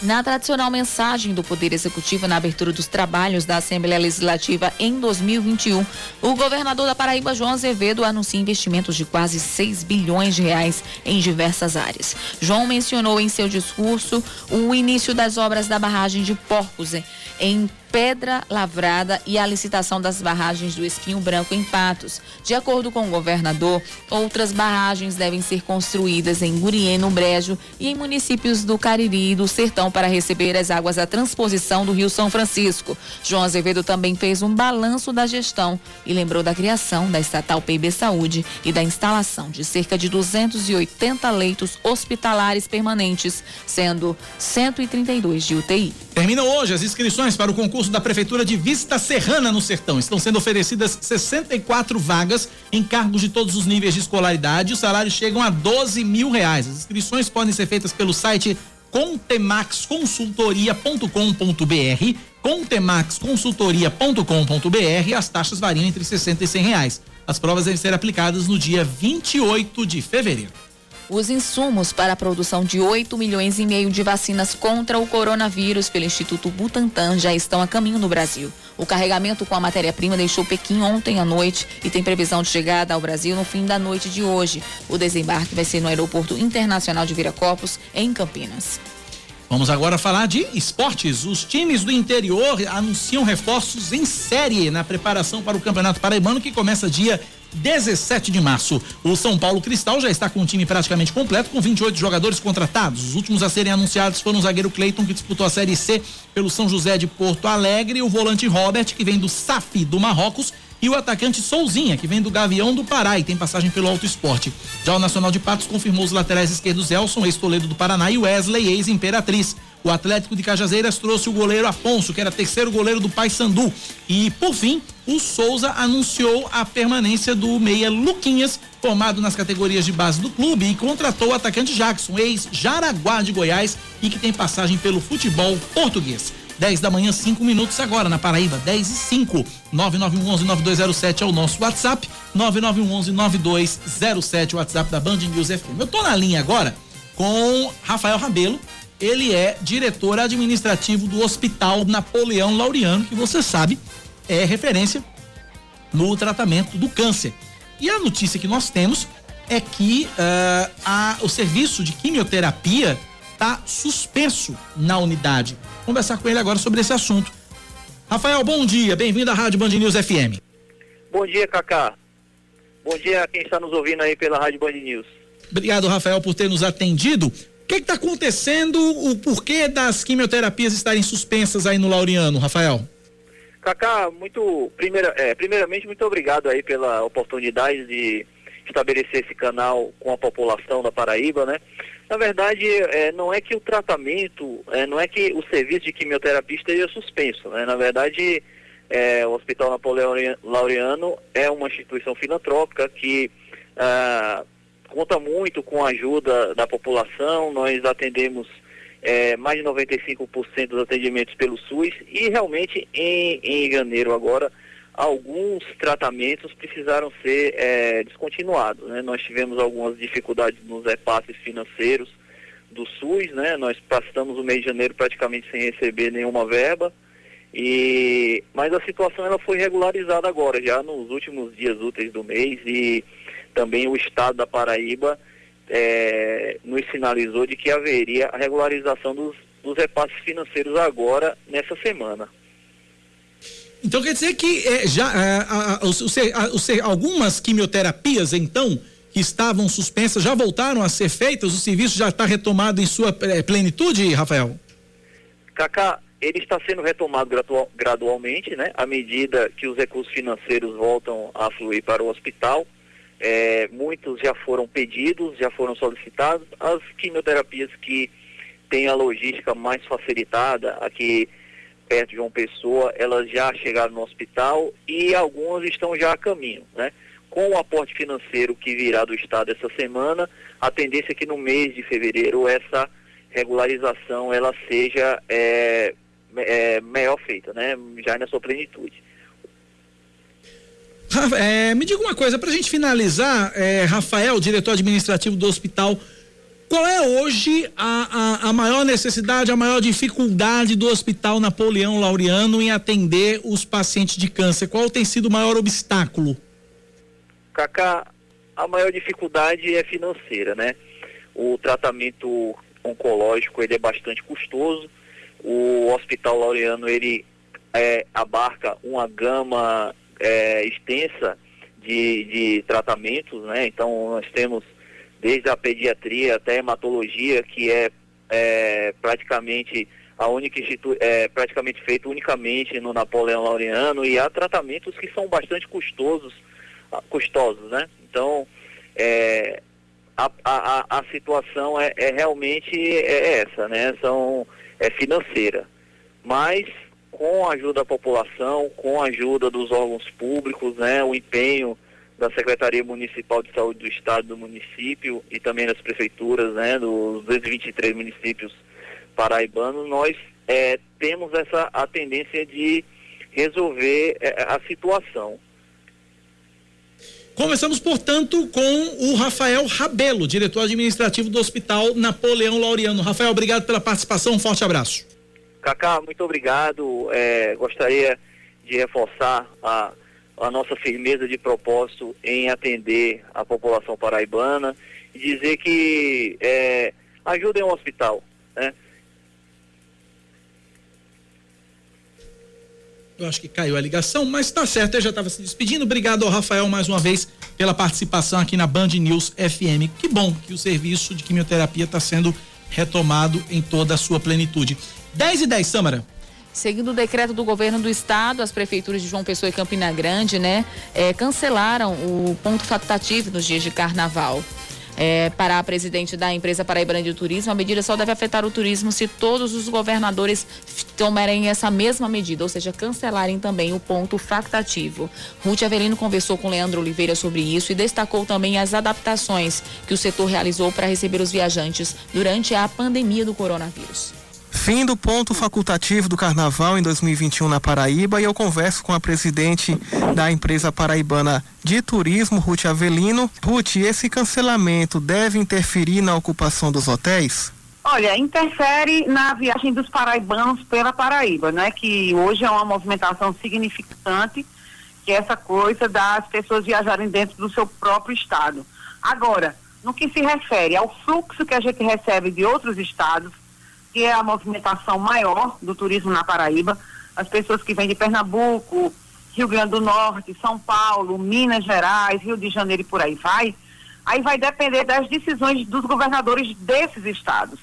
Na tradicional mensagem do Poder Executivo na abertura dos trabalhos da Assembleia Legislativa em 2021, o governador da Paraíba, João Azevedo, anuncia investimentos de quase 6 bilhões de reais em diversas áreas. João mencionou em seu discurso o início das obras da barragem de Porcos em Pedra Lavrada e a licitação das barragens do Espinho Branco em Patos. De acordo com o governador, outras barragens devem ser construídas em Guriê, no Brejo e em municípios do Cariri e do Sertão para receber as águas da transposição do Rio São Francisco. João Azevedo também fez um balanço da gestão e lembrou da criação da estatal PIB Saúde e da instalação de cerca de 280 leitos hospitalares permanentes, sendo 132 de UTI. Terminam hoje as inscrições para o concurso da Prefeitura de Vista Serrana no Sertão. Estão sendo oferecidas 64 vagas em cargos de todos os níveis de escolaridade. Os salários chegam a 12 mil reais. As inscrições podem ser feitas pelo site contemaxconsultoria.com.br contemaxconsultoria.com.br as taxas variam entre 60 e 100 reais. As provas devem ser aplicadas no dia 28 de fevereiro. Os insumos para a produção de 8 milhões e meio de vacinas contra o coronavírus pelo Instituto Butantan já estão a caminho no Brasil. O carregamento com a matéria-prima deixou Pequim ontem à noite e tem previsão de chegada ao Brasil no fim da noite de hoje. O desembarque vai ser no Aeroporto Internacional de Viracopos, em Campinas. Vamos agora falar de esportes. Os times do interior anunciam reforços em série na preparação para o Campeonato Paraibano que começa dia 17 de março. O São Paulo Cristal já está com o time praticamente completo, com 28 jogadores contratados. Os últimos a serem anunciados foram o zagueiro Cleiton, que disputou a Série C pelo São José de Porto Alegre, o volante Robert, que vem do SAF do Marrocos, e o atacante Souzinha, que vem do Gavião do Pará e tem passagem pelo Alto Esporte. Já o Nacional de Patos confirmou os laterais esquerdos Elson, ex-Toledo do Paraná, e Wesley, ex-Imperatriz. O Atlético de Cajazeiras trouxe o goleiro Afonso, que era terceiro goleiro do Paysandu. E, por fim, o Souza anunciou a permanência do meia Luquinhas, formado nas categorias de base do clube, e contratou o atacante Jackson, ex-Jaraguá de Goiás e que tem passagem pelo futebol português. 10 da manhã, 5 minutos agora na Paraíba, 10 e 5. 9911-9207 é o nosso WhatsApp, 9911-9207, o WhatsApp da Band News FM. Eu tô na linha agora com Rafael Rabelo, ele é diretor administrativo do Hospital Napoleão Laureano, que você sabe é referência no tratamento do câncer. E a notícia que nós temos é que uh, a, o serviço de quimioterapia está suspenso na unidade. Vamos conversar com ele agora sobre esse assunto. Rafael, bom dia, bem-vindo à Rádio Band News FM. Bom dia, Cacá. Bom dia a quem está nos ouvindo aí pela Rádio Band News. Obrigado, Rafael, por ter nos atendido que está acontecendo? O porquê das quimioterapias estarem suspensas aí no Laureano, Rafael? Cacá, muito primeira, é, primeiramente muito obrigado aí pela oportunidade de estabelecer esse canal com a população da Paraíba, né? Na verdade, é, não é que o tratamento, é, não é que o serviço de quimioterapia esteja suspenso, né? Na verdade, é, o Hospital Napoleão Laureano é uma instituição filantrópica que ah, conta muito com a ajuda da população, nós atendemos é, mais de 95% dos atendimentos pelo SUS e realmente em, em janeiro agora alguns tratamentos precisaram ser é, descontinuados. Né? Nós tivemos algumas dificuldades nos repasses financeiros do SUS, né? nós passamos o mês de janeiro praticamente sem receber nenhuma verba. E, mas a situação ela foi regularizada agora, já nos últimos dias úteis do mês e também o Estado da Paraíba é, nos sinalizou de que haveria a regularização dos, dos repasses financeiros agora, nessa semana. Então quer dizer que é, já é, a, a, a, algumas quimioterapias, então, que estavam suspensas, já voltaram a ser feitas? O serviço já está retomado em sua é, plenitude, Rafael? Cacá, ele está sendo retomado gradual, gradualmente, né? À medida que os recursos financeiros voltam a fluir para o hospital. É, muitos já foram pedidos, já foram solicitados. As quimioterapias que têm a logística mais facilitada, aqui perto de João Pessoa, elas já chegaram no hospital e algumas estão já a caminho, né? Com o aporte financeiro que virá do Estado essa semana, a tendência é que no mês de fevereiro essa regularização ela seja é, é, melhor feita, né? Já na sua plenitude. É, me diga uma coisa, para a gente finalizar, é, Rafael, diretor administrativo do hospital, qual é hoje a, a, a, maior necessidade, a maior dificuldade do Hospital Napoleão Laureano em atender os pacientes de câncer? Qual tem sido o maior obstáculo? Cacá, a maior dificuldade é financeira, né? O tratamento oncológico ele é bastante custoso. O Hospital Laureano ele é, abarca uma gama é, extensa de, de tratamentos, né? Então nós temos desde a pediatria até a hematologia, que é, é praticamente a única é praticamente feito unicamente no Napoleão Laureano e há tratamentos que são bastante custosos, ah, custosos, né? Então, é, a, a, a situação é, é realmente é essa, né? São, é financeira. Mas com a ajuda da população, com a ajuda dos órgãos públicos, né, o empenho da Secretaria Municipal de Saúde do Estado do município e também das prefeituras, né, dos 223 municípios paraibanos, nós é, temos essa a tendência de resolver é, a situação. Conversamos, portanto, com o Rafael Rabelo, diretor administrativo do Hospital Napoleão Laureano. Rafael, obrigado pela participação, um forte abraço. Cacá, muito obrigado. É, gostaria de reforçar a, a nossa firmeza de propósito em atender a população paraibana e dizer que é, ajudem o hospital. Né? Eu acho que caiu a ligação, mas está certo, eu já estava se despedindo. Obrigado ao Rafael mais uma vez pela participação aqui na Band News FM. Que bom que o serviço de quimioterapia está sendo retomado em toda a sua plenitude. 10 e 10, Samara. Seguindo o decreto do governo do estado, as prefeituras de João Pessoa e Campina Grande, né, é, cancelaram o ponto facultativo nos dias de carnaval. É, para a presidente da empresa Paraibana de Turismo, a medida só deve afetar o turismo se todos os governadores tomarem essa mesma medida, ou seja, cancelarem também o ponto facultativo. Ruth Avelino conversou com Leandro Oliveira sobre isso e destacou também as adaptações que o setor realizou para receber os viajantes durante a pandemia do coronavírus. Fim do ponto facultativo do Carnaval em 2021 na Paraíba e eu converso com a presidente da empresa paraibana de turismo, Ruth Avelino. Ruth, esse cancelamento deve interferir na ocupação dos hotéis? Olha, interfere na viagem dos paraibanos pela Paraíba, né? Que hoje é uma movimentação significante, que é essa coisa das pessoas viajarem dentro do seu próprio estado. Agora, no que se refere ao fluxo que a gente recebe de outros estados, que é a movimentação maior do turismo na Paraíba. As pessoas que vêm de Pernambuco, Rio Grande do Norte, São Paulo, Minas Gerais, Rio de Janeiro e por aí vai. Aí vai depender das decisões dos governadores desses estados.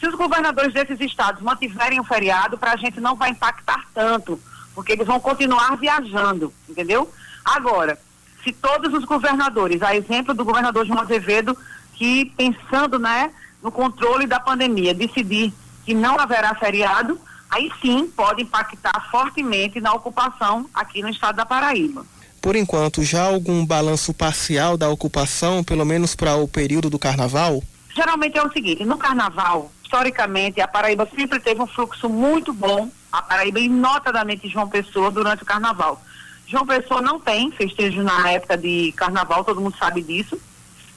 Se os governadores desses estados mantiverem o feriado, para a gente não vai impactar tanto, porque eles vão continuar viajando, entendeu? Agora, se todos os governadores, a exemplo do governador João Azevedo, que pensando, né, no controle da pandemia, decidir que não haverá feriado, aí sim pode impactar fortemente na ocupação aqui no estado da Paraíba. Por enquanto, já algum balanço parcial da ocupação, pelo menos para o período do carnaval? Geralmente é o seguinte: no carnaval, historicamente, a Paraíba sempre teve um fluxo muito bom, a Paraíba e notadamente João Pessoa durante o carnaval. João Pessoa não tem festejo na época de carnaval, todo mundo sabe disso.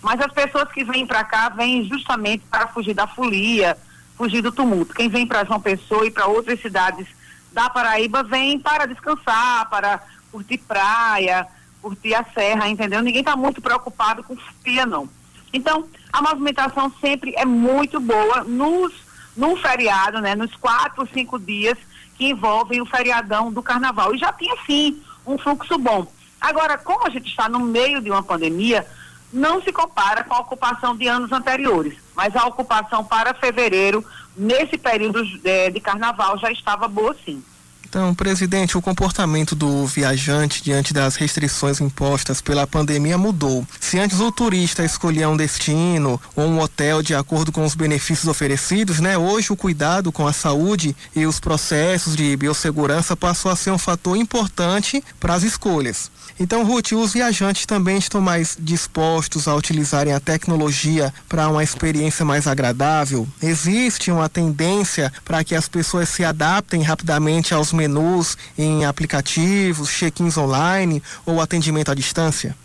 Mas as pessoas que vêm para cá vêm justamente para fugir da folia, fugir do tumulto. Quem vem para João Pessoa e para outras cidades da Paraíba vem para descansar, para curtir praia, curtir a serra, entendeu? Ninguém está muito preocupado com folia, não. Então, a movimentação sempre é muito boa nos, num feriado, né? Nos quatro, cinco dias que envolvem o feriadão do carnaval. E já tinha, sim, um fluxo bom. Agora, como a gente está no meio de uma pandemia, não se compara com a ocupação de anos anteriores, mas a ocupação para fevereiro, nesse período de, eh, de carnaval, já estava boa sim. Então, presidente, o comportamento do viajante diante das restrições impostas pela pandemia mudou. Se antes o turista escolhia um destino ou um hotel de acordo com os benefícios oferecidos, né? Hoje o cuidado com a saúde e os processos de biossegurança passou a ser um fator importante para as escolhas. Então, Ruth, os viajantes também estão mais dispostos a utilizarem a tecnologia para uma experiência mais agradável? Existe uma tendência para que as pessoas se adaptem rapidamente aos menus em aplicativos, check-ins online ou atendimento à distância?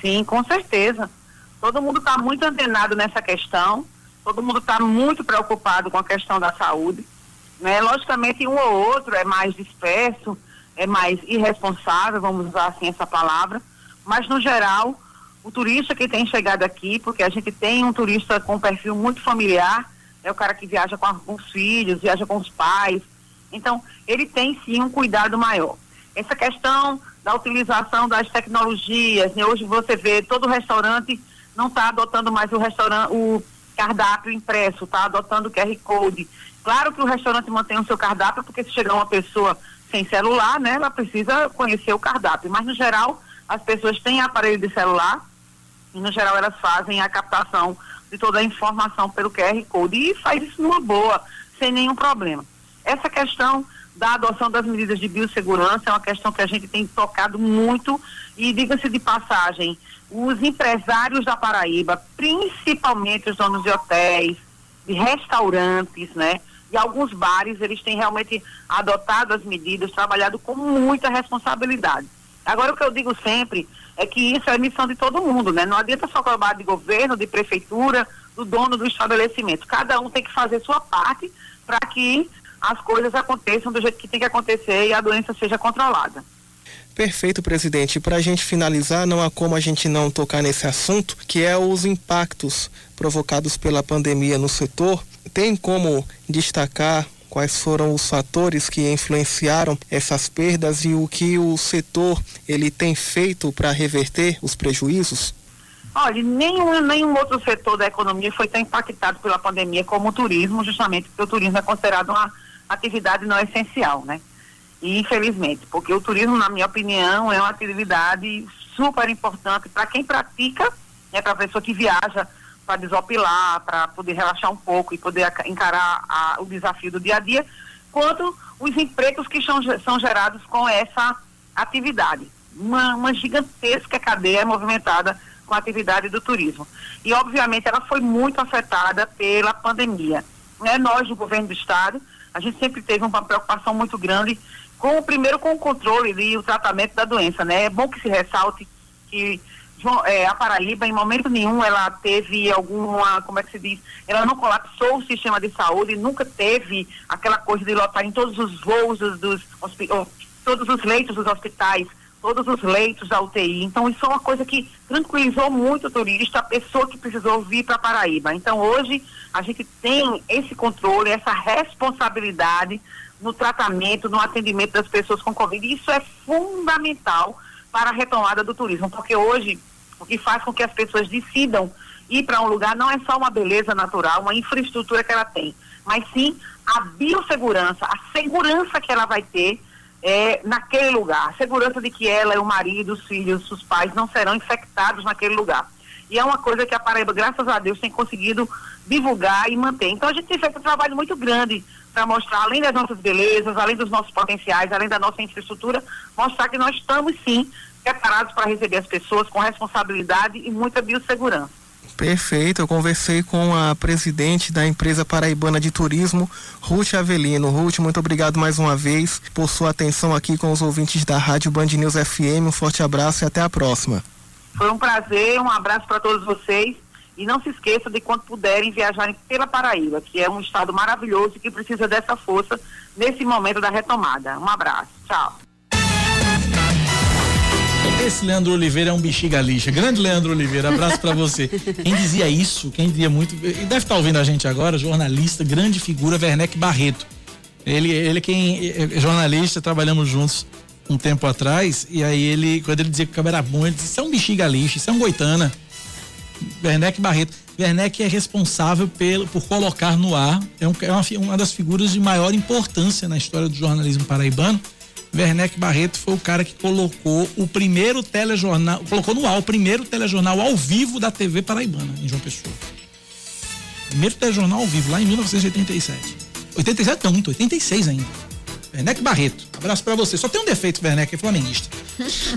Sim, com certeza. Todo mundo está muito antenado nessa questão, todo mundo está muito preocupado com a questão da saúde. Né? Logicamente, um ou outro é mais disperso, é mais irresponsável, vamos usar assim essa palavra, mas no geral, o turista que tem chegado aqui, porque a gente tem um turista com perfil muito familiar, é o cara que viaja com, com os filhos, viaja com os pais, Então, ele tem sim um cuidado maior. Essa questão da utilização das tecnologias, né? hoje você vê todo restaurante não está adotando mais o restaurante, o cardápio impresso, está adotando o QR Code. Claro que o restaurante mantém o seu cardápio, porque se chegar uma pessoa sem celular, né, ela precisa conhecer o cardápio. Mas, no geral, as pessoas têm aparelho de celular e, no geral, elas fazem a captação de toda a informação pelo QR Code e faz isso numa boa, sem nenhum problema. Essa questão da adoção das medidas de biossegurança é uma questão que a gente tem tocado muito e diga-se de passagem, os empresários da Paraíba, principalmente os donos de hotéis, de restaurantes, né? E alguns bares, eles têm realmente adotado as medidas, trabalhado com muita responsabilidade. Agora, o que eu digo sempre é que isso é missão de todo mundo, né? Não adianta só cobrar de governo, de prefeitura, do dono do estabelecimento. Cada um tem que fazer sua parte para que as coisas aconteçam do jeito que tem que acontecer e a doença seja controlada. Perfeito, presidente. Para a gente finalizar, não há como a gente não tocar nesse assunto, que é os impactos provocados pela pandemia no setor. Tem como destacar quais foram os fatores que influenciaram essas perdas e o que o setor ele tem feito para reverter os prejuízos? Olha, nenhum, nenhum outro setor da economia foi tão impactado pela pandemia como o turismo, justamente porque o turismo é considerado uma atividade não essencial, né? E infelizmente, porque o turismo, na minha opinião, é uma atividade super importante para quem pratica, né, para a pessoa que viaja para desopilar, para poder relaxar um pouco e poder encarar a, o desafio do dia a dia, quanto os empregos que são, são gerados com essa atividade. Uma, uma gigantesca cadeia movimentada com a atividade do turismo. E, obviamente, ela foi muito afetada pela pandemia. Né? Nós, do governo do Estado, a gente sempre teve uma preocupação muito grande com primeiro com o controle e o tratamento da doença, né? É bom que se ressalte que é, a Paraíba, em momento nenhum, ela teve alguma, como é que se diz, ela não colapsou o sistema de saúde, nunca teve aquela coisa de lotar em todos os voos dos, dos todos os leitos dos hospitais, todos os leitos da UTI. Então, isso é uma coisa que tranquilizou muito o turista, a pessoa que precisou vir para Paraíba. Então, hoje, a gente tem esse controle, essa responsabilidade no tratamento, no atendimento das pessoas com Covid. Isso é fundamental para a retomada do turismo, porque hoje o que faz com que as pessoas decidam ir para um lugar não é só uma beleza natural, uma infraestrutura que ela tem, mas sim a biossegurança, a segurança que ela vai ter é, naquele lugar, a segurança de que ela, o marido, os filhos, os pais não serão infectados naquele lugar. E é uma coisa que a Paraíba, graças a Deus, tem conseguido divulgar e manter. Então a gente tem feito um trabalho muito grande para mostrar, além das nossas belezas, além dos nossos potenciais, além da nossa infraestrutura, mostrar que nós estamos sim preparados para receber as pessoas com responsabilidade e muita biossegurança. Perfeito, eu conversei com a presidente da empresa paraibana de turismo, Ruth Avelino. Ruth, muito obrigado mais uma vez por sua atenção aqui com os ouvintes da Rádio Band News FM. Um forte abraço e até a próxima. Foi um prazer, um abraço para todos vocês e não se esqueça de quando puderem viajarem pela Paraíba, que é um estado maravilhoso e que precisa dessa força nesse momento da retomada. Um abraço. Tchau. Esse Leandro Oliveira é um bexiga lixa. Grande Leandro Oliveira, abraço para você. Quem dizia isso, quem dizia muito, e deve estar tá ouvindo a gente agora, jornalista, grande figura, Werneck Barreto. Ele, ele é quem é jornalista, trabalhamos juntos um tempo atrás, e aí ele, quando ele dizia que o cabelo era bom, ele disse, isso é um bexiga lixa, isso é um goitana. Werneck Barreto. Werneck é responsável pelo, por colocar no ar, é, um, é uma, uma, das figuras de maior importância na história do jornalismo paraibano. Werneck Barreto foi o cara que colocou o primeiro telejornal, colocou no ar o primeiro telejornal ao vivo da TV paraibana, em João Pessoa. Primeiro telejornal ao vivo, lá em 1987. 87 não, muito, 86 ainda. Werneck Barreto. Abraço para você. Só tem um defeito, Werneck, é flamenguista.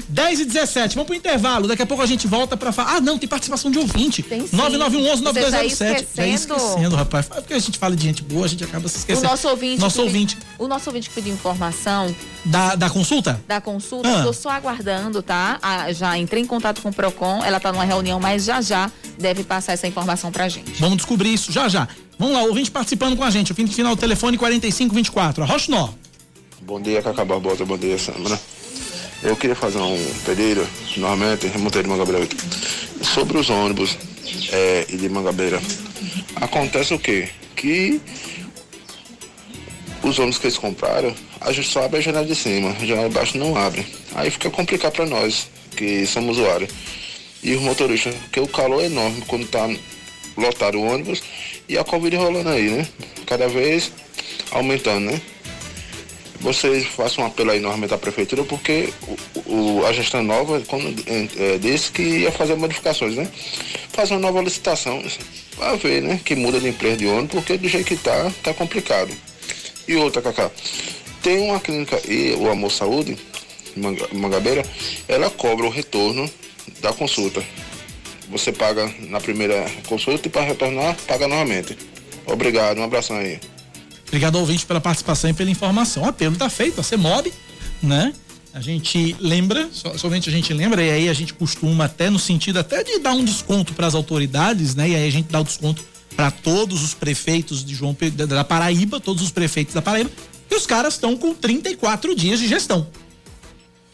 10 e 17, vamos pro intervalo. Daqui a pouco a gente volta para falar. Ah, não, tem participação de ouvinte. Tem sim. 9911 9207. Tá esquecendo, rapaz. É porque a gente fala de gente boa, a gente acaba se esquecendo. O nosso ouvinte. Nosso ouvinte. O nosso ouvinte que pediu informação. Da, da consulta? Da consulta, ah. tô só aguardando, tá? Ah, já entrei em contato com o PROCON, ela tá numa reunião, mas já já deve passar essa informação pra gente. Vamos descobrir isso já já. Vamos lá, ouvinte participando com a gente. O fim de final, telefone 4524. Arrocha Nó. Bom dia, Cacá Barbosa. Bom dia, Sandra. Eu queria fazer um pedido, normalmente, remontei de Mangabeira. Sobre os ônibus é, e de Mangabeira, acontece o quê? Que os ônibus que eles compraram, a gente só abre a janela de cima, a janela de baixo não abre. Aí fica complicado para nós, que somos usuários. E os motoristas, porque o calor é enorme quando tá lotado o ônibus e a Covid rolando aí, né? Cada vez aumentando, né? Vocês façam um apelo aí normalmente à prefeitura, porque o, o, a gestão nova quando, é, disse que ia fazer modificações, né? Fazer uma nova licitação, para ver, né? Que muda de empresa de ônibus, porque do jeito que tá, tá complicado. E outra, Cacá, tem uma clínica e o Amor Saúde, Mangabeira, ela cobra o retorno da consulta. Você paga na primeira consulta e para retornar, paga novamente. Obrigado, um abração aí. Obrigado, ouvinte, pela participação e pela informação. O apelo está feito, a CEMOB, né? A gente lembra, somente a gente lembra, e aí a gente costuma até no sentido até de dar um desconto para as autoridades, né? E aí a gente dá o desconto para todos os prefeitos de João da Paraíba, todos os prefeitos da Paraíba, e os caras estão com 34 dias de gestão.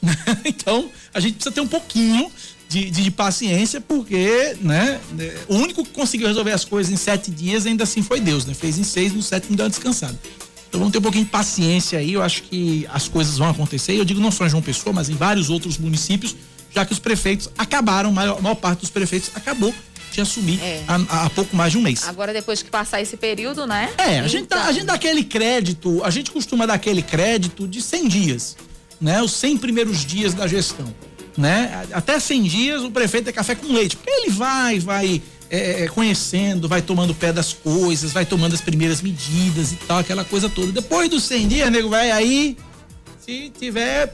então, a gente precisa ter um pouquinho de, de, de, paciência, porque, né, o único que conseguiu resolver as coisas em sete dias ainda assim foi Deus, né? Fez em seis, no sétimo deu uma descansada. Então vamos ter um pouquinho de paciência aí, eu acho que as coisas vão acontecer. Eu digo não só em João Pessoa, mas em vários outros municípios, já que os prefeitos acabaram, a maior, maior parte dos prefeitos acabou de assumir é. há, há, pouco mais de um mês. Agora, depois que passar esse período, né? É, a, gente, dá, a gente dá aquele crédito, a gente costuma dar aquele crédito de 100 dias, né? Os 100 primeiros dias da gestão né? Até 100 dias o prefeito é café com leite, porque ele vai, vai é, é, conhecendo, vai tomando pé das coisas, vai tomando as primeiras medidas e tal, aquela coisa toda. Depois dos 100 dias, nego, vai aí, se tiver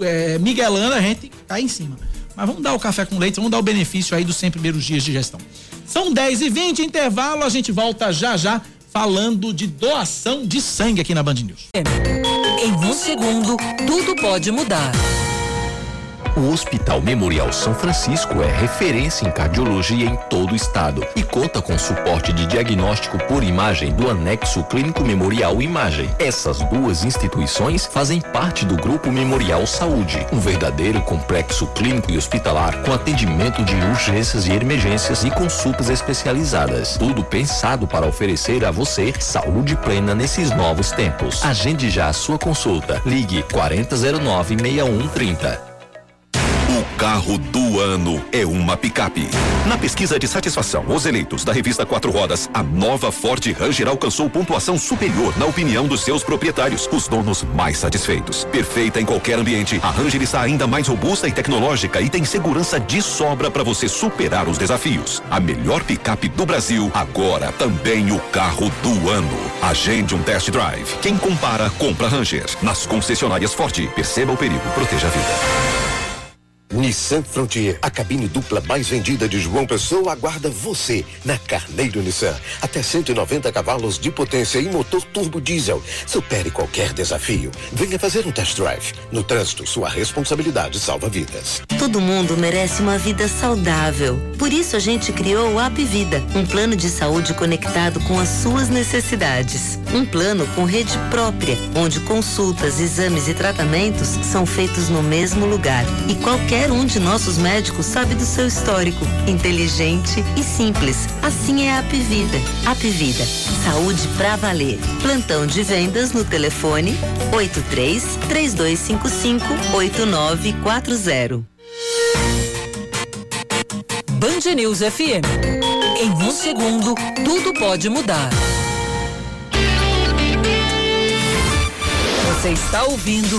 é, miguelando, a gente cai em cima. Mas vamos dar o café com leite, vamos dar o benefício aí dos 100 primeiros dias de gestão. São 10 e 20 intervalo, a gente volta já já falando de doação de sangue aqui na Band News. Em um segundo, tudo pode mudar. O Hospital Memorial São Francisco é referência em cardiologia em todo o estado e conta com suporte de diagnóstico por imagem do anexo Clínico Memorial Imagem. Essas duas instituições fazem parte do Grupo Memorial Saúde, um verdadeiro complexo clínico e hospitalar com atendimento de urgências e emergências e consultas especializadas. Tudo pensado para oferecer a você saúde plena nesses novos tempos. Agende já a sua consulta. Ligue 4009 6130 carro do ano é uma picape. Na pesquisa de satisfação, os eleitos da revista Quatro Rodas, a nova Ford Ranger alcançou pontuação superior na opinião dos seus proprietários, os donos mais satisfeitos. Perfeita em qualquer ambiente, a Ranger está ainda mais robusta e tecnológica e tem segurança de sobra para você superar os desafios. A melhor picape do Brasil, agora também o carro do ano. Agende um test drive. Quem compara, compra Ranger. Nas concessionárias Ford, perceba o perigo, proteja a vida. Nissan Frontier, a cabine dupla mais vendida de João Pessoa aguarda você na Carneiro Nissan. Até 190 cavalos de potência e motor turbo diesel. Supere qualquer desafio. Venha fazer um test drive. No trânsito, sua responsabilidade salva vidas. Todo mundo merece uma vida saudável. Por isso a gente criou o App Vida, um plano de saúde conectado com as suas necessidades. Um plano com rede própria, onde consultas, exames e tratamentos são feitos no mesmo lugar. E qualquer Qualquer um de nossos médicos sabe do seu histórico. Inteligente e simples. Assim é a Apvida. Apvida. Saúde pra valer. Plantão de vendas no telefone 83 3255 8940. Band News FM. Em um segundo, tudo pode mudar. Você está ouvindo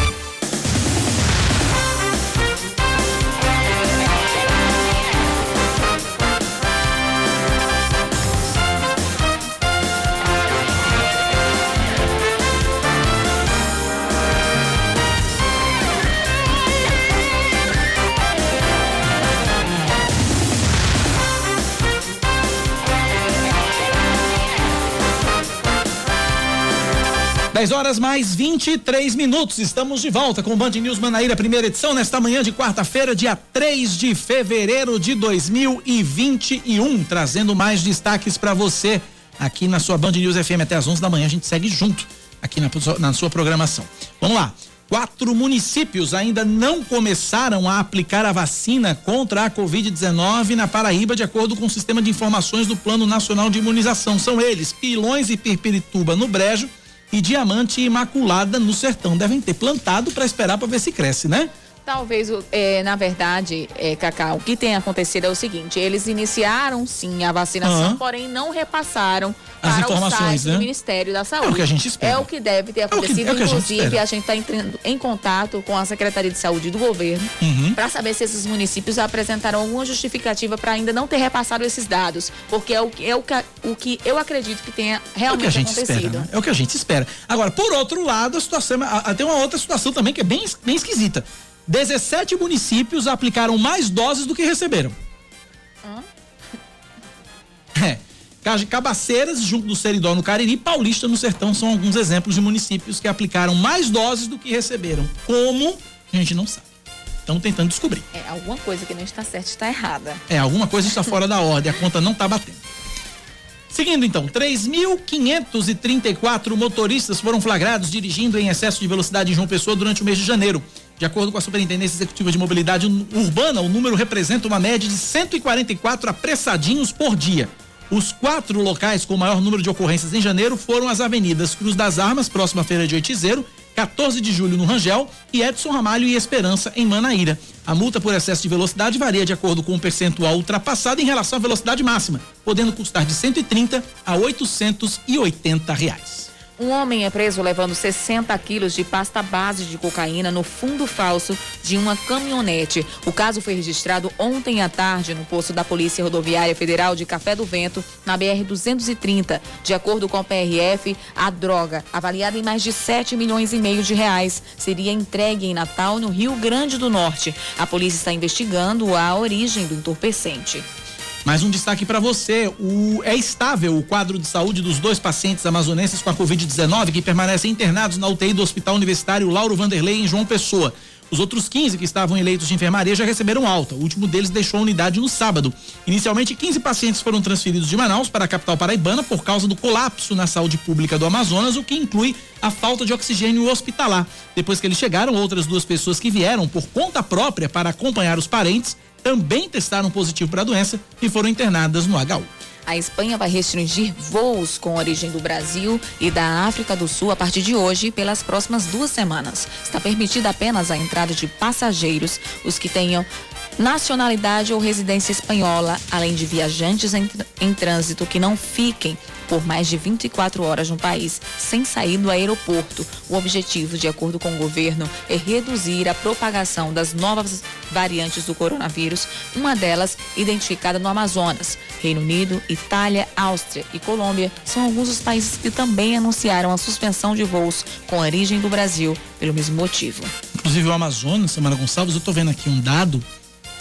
10 horas mais 23 minutos. Estamos de volta com o Band News Manaíra, primeira edição, nesta manhã de quarta-feira, dia 3 de fevereiro de 2021. Trazendo mais destaques para você aqui na sua Band News FM até as 11 da manhã. A gente segue junto aqui na, na sua programação. Vamos lá. Quatro municípios ainda não começaram a aplicar a vacina contra a Covid-19 na Paraíba, de acordo com o sistema de informações do Plano Nacional de Imunização. São eles: Pilões e Pirpirituba no Brejo e Diamante Imaculada no Sertão. Devem ter plantado para esperar para ver se cresce, né? Talvez, é, na verdade, é, Cacá, o que tem acontecido é o seguinte: eles iniciaram sim a vacinação, Aham. porém não repassaram As para informações, o site né? do Ministério da Saúde. É o que a gente espera. É o que deve ter acontecido. é que a gente Inclusive, a gente está entrando em contato com a Secretaria de Saúde do governo Uhum. para saber se esses municípios apresentaram alguma justificativa para ainda não ter repassado esses dados, porque é o que, é o que, o que eu acredito que tenha É realmente acontecido. espera, né? É o que a gente espera. Agora, por outro lado, a situação, a- a- tem uma outra situação também que é bem, bem esquisita. 17 municípios aplicaram mais doses do que receberam. É. Ca- Cabaceiras, junto do Seridó no Cariri, Paulista no Sertão são alguns exemplos de municípios que aplicaram mais doses do que receberam. Como? A gente não sabe. Estamos tentando descobrir. É, alguma coisa que não está certa está errada. É, alguma coisa está fora da ordem, a conta não está batendo. Seguindo então, 3.534 motoristas foram flagrados dirigindo em excesso de velocidade em João Pessoa durante o mês de janeiro. De acordo com a Superintendência Executiva de Mobilidade Urbana, o número representa uma média de 144 apressadinhos por dia. Os quatro locais com maior número de ocorrências em janeiro foram as avenidas Cruz das Armas, próxima Feira de Oitizeiro, 14 de julho no Rangel e Edson Ramalho e Esperança em Manaíra. A multa por excesso de velocidade varia de acordo com o percentual ultrapassado em relação à velocidade máxima, podendo custar de 130 a 880 reais. Um homem é preso levando 60 quilos de pasta base de cocaína no fundo falso de uma caminhonete. O caso foi registrado ontem à tarde no posto da Polícia Rodoviária Federal de Café do Vento, na BR-230. De acordo com o PRF, a droga, avaliada em mais de 7 milhões e meio de reais, seria entregue em Natal, no Rio Grande do Norte. A polícia está investigando a origem do entorpecente. Mais um destaque para você: o, é estável o quadro de saúde dos dois pacientes amazonenses com a Covid-19 que permanecem internados na UTI do Hospital Universitário Lauro Vanderlei em João Pessoa. Os outros 15 que estavam em leitos de enfermaria já receberam alta. O último deles deixou a unidade no sábado. Inicialmente, 15 pacientes foram transferidos de Manaus para a capital paraibana por causa do colapso na saúde pública do Amazonas, o que inclui a falta de oxigênio hospitalar. Depois que eles chegaram, outras duas pessoas que vieram por conta própria para acompanhar os parentes também testaram positivo para a doença e foram internadas no HU. A Espanha vai restringir voos com origem do Brasil e da África do Sul a partir de hoje pelas próximas duas semanas. Está permitida apenas a entrada de passageiros, os que tenham nacionalidade ou residência espanhola, além de viajantes em, em trânsito que não fiquem por mais de 24 horas no país sem sair do aeroporto. O objetivo, de acordo com o governo, é reduzir a propagação das novas variantes do coronavírus, uma delas identificada no Amazonas. Reino Unido, Itália, Áustria e Colômbia são alguns dos países que também anunciaram a suspensão de voos com origem do Brasil pelo mesmo motivo. Inclusive o Amazonas, Samara Gonçalves, eu tô vendo aqui um dado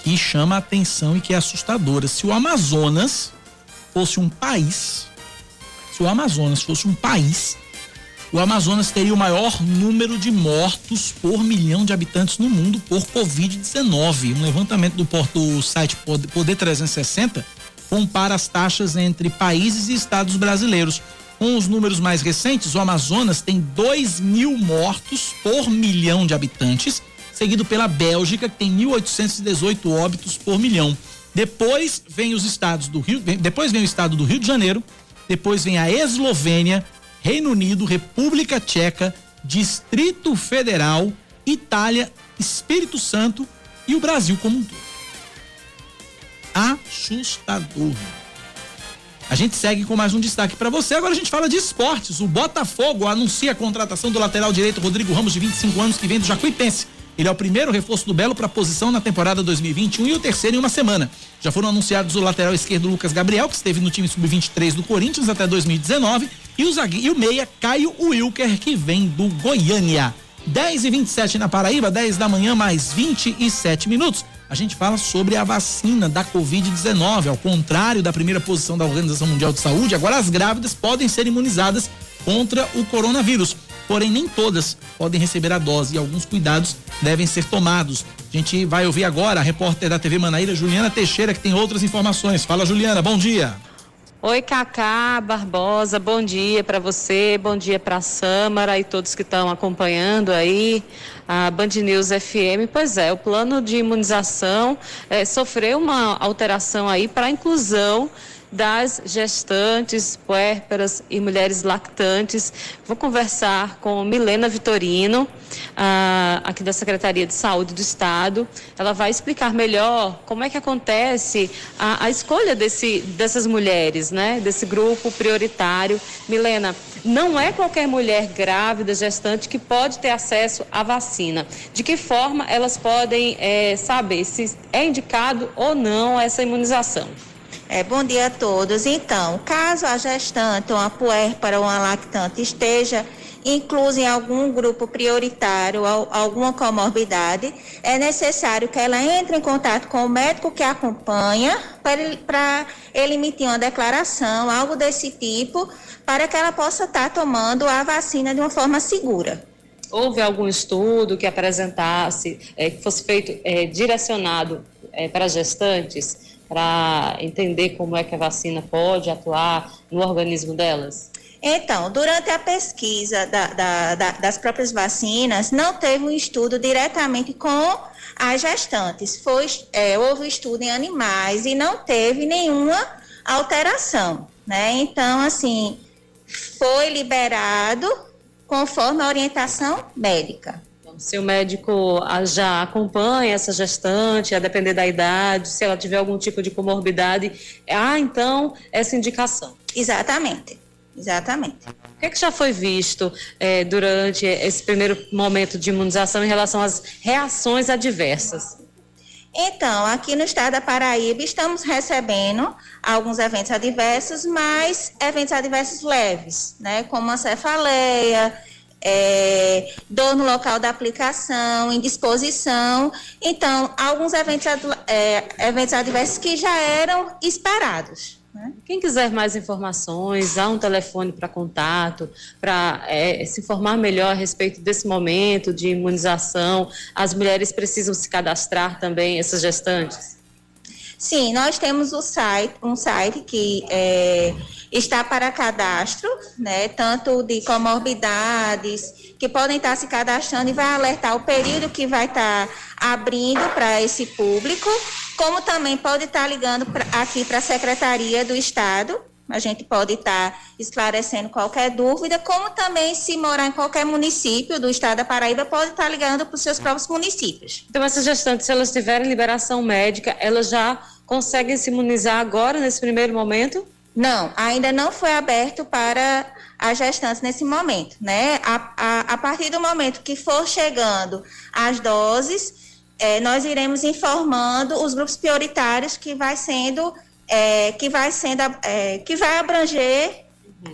que chama a atenção e que é assustadora. Se o Amazonas fosse um país, se o Amazonas fosse um país, o Amazonas teria o maior número de mortos por milhão de habitantes no mundo por Covid-19. Um levantamento do porto site Pod- Poder 360 compara as taxas entre países e estados brasileiros. Com os números mais recentes, o Amazonas tem 2 mil mortos por milhão de habitantes, seguido pela Bélgica, que tem 1.818 óbitos por milhão. Depois vem os estados do Rio, depois vem o estado do Rio de Janeiro, depois vem a Eslovênia, Reino Unido, República Tcheca, Distrito Federal, Itália, Espírito Santo e o Brasil como um todo. Assustador. A gente segue com mais um destaque para você. Agora a gente fala de esportes. O Botafogo anuncia a contratação do lateral direito Rodrigo Ramos, de 25 anos, que vem do Jacuipense. Ele é o primeiro reforço do Belo para a posição na temporada 2021 e o terceiro em uma semana. Já foram anunciados o lateral esquerdo Lucas Gabriel, que esteve no time sub-23 do Corinthians até 2019, e o, zague... e o meia Caio Wilker, que vem do Goiânia. 10 e 27 na Paraíba, 10 da manhã, mais 27 minutos. A gente fala sobre a vacina da Covid-19. Ao contrário da primeira posição da Organização Mundial de Saúde, agora as grávidas podem ser imunizadas contra o coronavírus. Porém, nem todas podem receber a dose e alguns cuidados devem ser tomados. A gente vai ouvir agora a repórter da TV Manaíra, Juliana Teixeira, que tem outras informações. Fala, Juliana, bom dia. Oi, Cacá Barbosa, bom dia para você, bom dia para a Sâmara e todos que estão acompanhando aí a Band News FM. Pois é, o plano de imunização é, sofreu uma alteração aí para a inclusão das gestantes, puérperas e mulheres lactantes. Vou conversar com Milena Vitorino, aqui da Secretaria de Saúde do Estado. Ela vai explicar melhor como é que acontece a, a escolha desse, dessas mulheres, né? Desse grupo prioritário. Milena, não é qualquer mulher grávida, gestante, que pode ter acesso à vacina. De que forma elas podem é, saber se é indicado ou não essa imunização? É, bom dia a todos. Então, caso a gestante ou a puérpera ou a lactante esteja inclusa em algum grupo prioritário, alguma comorbidade, é necessário que ela entre em contato com o médico que acompanha para ele, emitir uma declaração, algo desse tipo, para que ela possa estar tomando a vacina de uma forma segura. Houve algum estudo que apresentasse, é, que fosse feito é, direcionado é, para gestantes? Para entender como é que a vacina pode atuar no organismo delas? Então, durante a pesquisa da, da, da, das próprias vacinas, não teve um estudo diretamente com as gestantes. Foi, é, houve estudo em animais e não teve nenhuma alteração, né? Então, assim, foi liberado conforme a orientação médica. Se o médico já acompanha essa gestante, a depender da idade, se ela tiver algum tipo de comorbidade, ah, então essa indicação. Exatamente. Exatamente. O que, é que já foi visto eh, durante esse primeiro momento de imunização em relação às reações adversas? Então, aqui no estado da Paraíba, estamos recebendo alguns eventos adversos, mas eventos adversos leves, né? Como a cefaleia, é, dor no local da aplicação, indisposição. Então, alguns eventos, é, eventos adversos que já eram esperados. Né? Quem quiser mais informações, há um telefone para contato, para é, se informar melhor a respeito desse momento de imunização. As mulheres precisam se cadastrar também, essas gestantes? Sim, nós temos o site, um site que é, está para cadastro, né, tanto de comorbidades, que podem estar se cadastrando e vai alertar o período que vai estar abrindo para esse público, como também pode estar ligando pra, aqui para a Secretaria do Estado, a gente pode estar esclarecendo qualquer dúvida, como também, se morar em qualquer município do estado da Paraíba, pode estar ligando para os seus próprios municípios. Então, essas gestantes, se elas tiverem liberação médica, elas já conseguem se imunizar agora, nesse primeiro momento? Não, ainda não foi aberto para as gestantes nesse momento, né? A, a, a partir do momento que for chegando as doses, é, nós iremos informando os grupos prioritários que vai sendo é, que vai sendo é, que vai abranger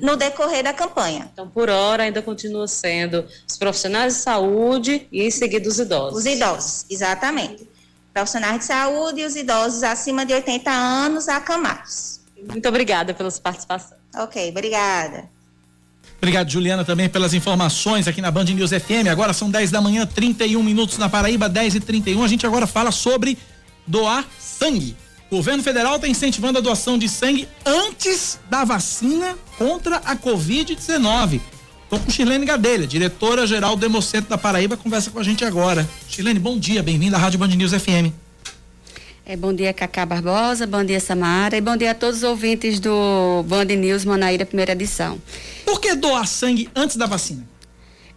no decorrer da campanha. Então, por hora, ainda continua sendo os profissionais de saúde e em seguida os idosos. Os idosos, exatamente. Profissionais de saúde e os idosos acima de 80 anos acamados. Muito obrigada pela sua participação. Ok, obrigada. Obrigado, Juliana, também pelas informações aqui na Band News FM. Agora são 10 da manhã, 31 minutos na Paraíba, 10 e 31. A gente agora fala sobre doar sangue. O governo federal está incentivando a doação de sangue antes da vacina contra a Covid-19. Estou com Chilene Gadelha, diretora-geral do Hemocentro da Paraíba, conversa com a gente agora. Chilene, bom dia, bem-vinda à Rádio Band News FM. É, bom dia, Cacá Barbosa, bom dia, Samara, e bom dia a todos os ouvintes do Band News Manaíra, primeira edição. Por que doar sangue antes da vacina?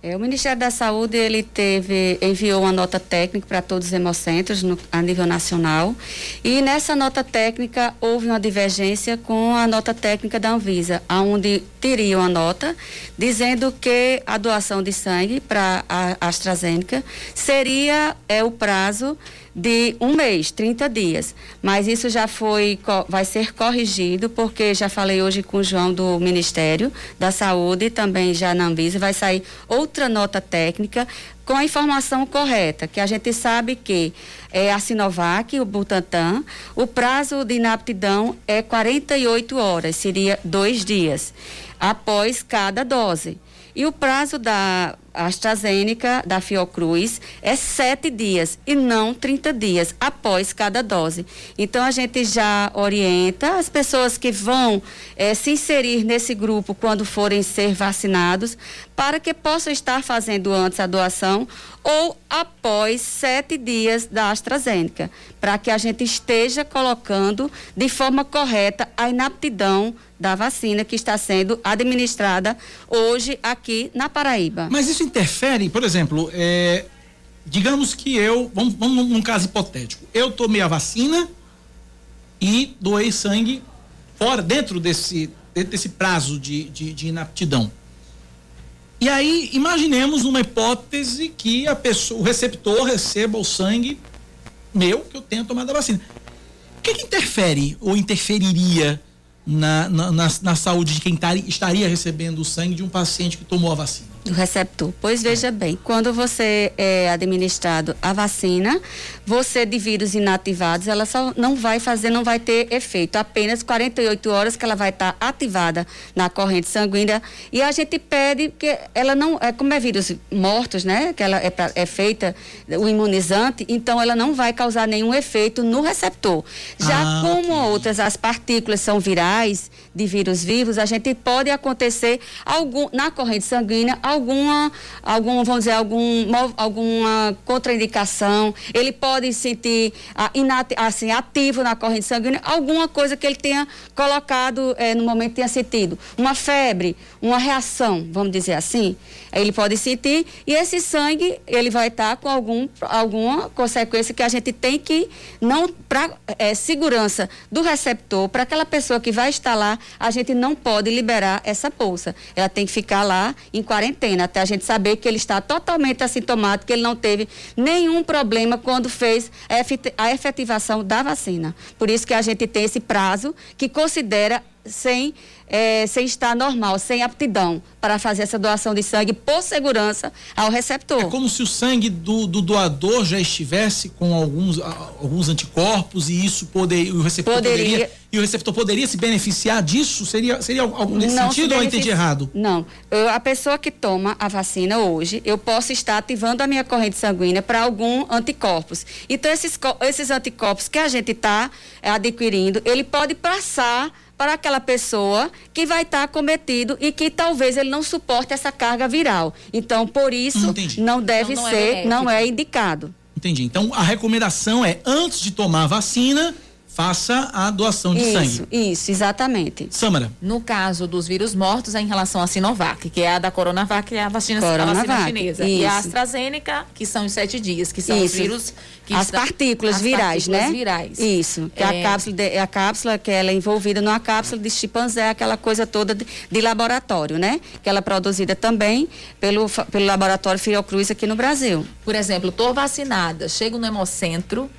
É, o Ministério da Saúde ele teve enviou uma nota técnica para todos os hemocentros no, a nível nacional e nessa nota técnica houve uma divergência com a nota técnica da Anvisa, aonde teria uma nota dizendo que a doação de sangue para a AstraZeneca seria é o prazo de um mês, 30 dias. Mas isso já foi, vai ser corrigido, porque já falei hoje com o João do Ministério da Saúde, também já na Anvisa, vai sair outra nota técnica com a informação correta, que a gente sabe que é a Sinovac, o Butantan, o prazo de inaptidão é 48 horas, seria dois dias, após cada dose. E o prazo da AstraZeneca da Fiocruz é sete dias e não 30 dias após cada dose. Então a gente já orienta as pessoas que vão eh, se inserir nesse grupo quando forem ser vacinados para que possam estar fazendo antes a doação ou após sete dias da AstraZeneca, para que a gente esteja colocando de forma correta a inaptidão da vacina que está sendo administrada hoje aqui na Paraíba. Mas isso interfere, por exemplo, é, digamos que eu, vamos, vamos num caso hipotético, eu tomei a vacina e doei sangue fora, dentro desse, desse prazo de, de, de inaptidão. E aí, imaginemos uma hipótese que a pessoa, o receptor receba o sangue meu que eu tenha tomado a vacina. O que, que interfere ou interferiria na, na, na, na saúde de quem tar, estaria recebendo o sangue de um paciente que tomou a vacina? do receptor. Pois veja bem, quando você é administrado a vacina, você de vírus inativados, ela só não vai fazer, não vai ter efeito. Apenas 48 horas que ela vai estar ativada na corrente sanguínea. E a gente pede que ela não, é como é vírus mortos, né? Que ela é, é feita o imunizante, então ela não vai causar nenhum efeito no receptor. Já ah, como okay. outras as partículas são virais de vírus vivos, a gente pode acontecer algum na corrente sanguínea alguma, algum, vamos dizer, algum, alguma contraindicação, ele pode sentir ah, inati, assim, ativo na corrente sanguínea, alguma coisa que ele tenha colocado eh, no momento tenha sentido. Uma febre, uma reação, vamos dizer assim, ele pode sentir e esse sangue ele vai estar com algum, alguma consequência que a gente tem que não para é, segurança do receptor para aquela pessoa que vai estar lá a gente não pode liberar essa bolsa. Ela tem que ficar lá em quarentena até a gente saber que ele está totalmente assintomático que ele não teve nenhum problema quando fez a efetivação da vacina. Por isso que a gente tem esse prazo que considera sem é, sem estar normal, sem aptidão para fazer essa doação de sangue por segurança ao receptor. É como se o sangue do, do doador já estivesse com alguns, alguns anticorpos e isso poder, o receptor poderia, poderia, e o receptor poderia se beneficiar disso? Seria, seria algo nesse não sentido se ou eu entendi errado? Não. Eu, a pessoa que toma a vacina hoje, eu posso estar ativando a minha corrente sanguínea para algum anticorpos. Então, esses, esses anticorpos que a gente está é, adquirindo, ele pode passar para aquela pessoa que vai estar tá cometido e que talvez ele não suporte essa carga viral. Então, por isso, Entendi. não deve então, não é ser, é não é indicado. Entendi. Então, a recomendação é, antes de tomar a vacina, faça a doação de isso, sangue. Isso, exatamente. Samara. No caso dos vírus mortos, é em relação à Sinovac, que é a da Coronavac, que é a vacina, Coronavac, a vacina chinesa. Isso. E a AstraZeneca, que são os sete dias, que são isso. os vírus que As partículas as virais, partículas né? virais. Isso. Que é... a cápsula, de, a cápsula que ela é envolvida numa cápsula de chimpanzé, aquela coisa toda de, de, laboratório, né? Que ela é produzida também pelo, pelo laboratório Fiocruz aqui no Brasil. Por exemplo, estou vacinada, chego no hemocentro,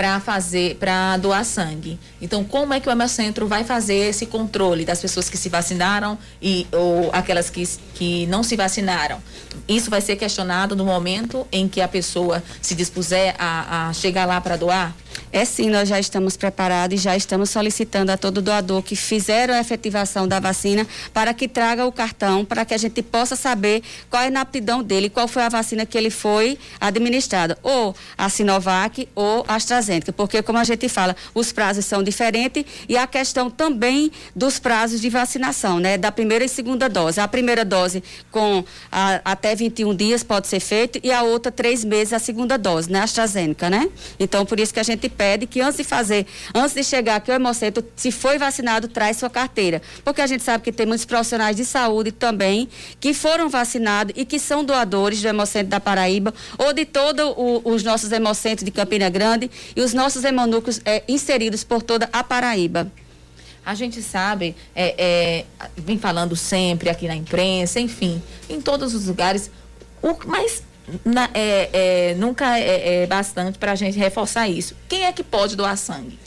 para fazer, para doar sangue. Então, como é que o Hemocentro vai fazer esse controle das pessoas que se vacinaram e ou aquelas que, que não se vacinaram? Isso vai ser questionado no momento em que a pessoa se dispuser a, a chegar lá para doar? É sim, nós já estamos preparados e já estamos solicitando a todo doador que fizeram a efetivação da vacina para que traga o cartão para que a gente possa saber qual é a inaptidão dele, qual foi a vacina que ele foi administrado, ou a Sinovac ou a AstraZeneca, porque como a gente fala, os prazos são diferentes e a questão também dos prazos de vacinação, né, da primeira e segunda dose. A primeira dose com a, até 21 dias pode ser feito e a outra três meses a segunda dose, né, AstraZeneca, né? Então por isso que a gente pede que antes de fazer, antes de chegar aqui o Hemocentro, se foi vacinado, traz sua carteira. Porque a gente sabe que tem muitos profissionais de saúde também que foram vacinados e que são doadores do Hemocentro da Paraíba ou de todos os nossos Hemocentros de Campina Grande e os nossos hemonúcleos é, inseridos por toda a Paraíba. A gente sabe, é, é, vem falando sempre aqui na imprensa, enfim, em todos os lugares, o, mas na, é, é, nunca é, é bastante para a gente reforçar isso. Quem é que pode doar sangue?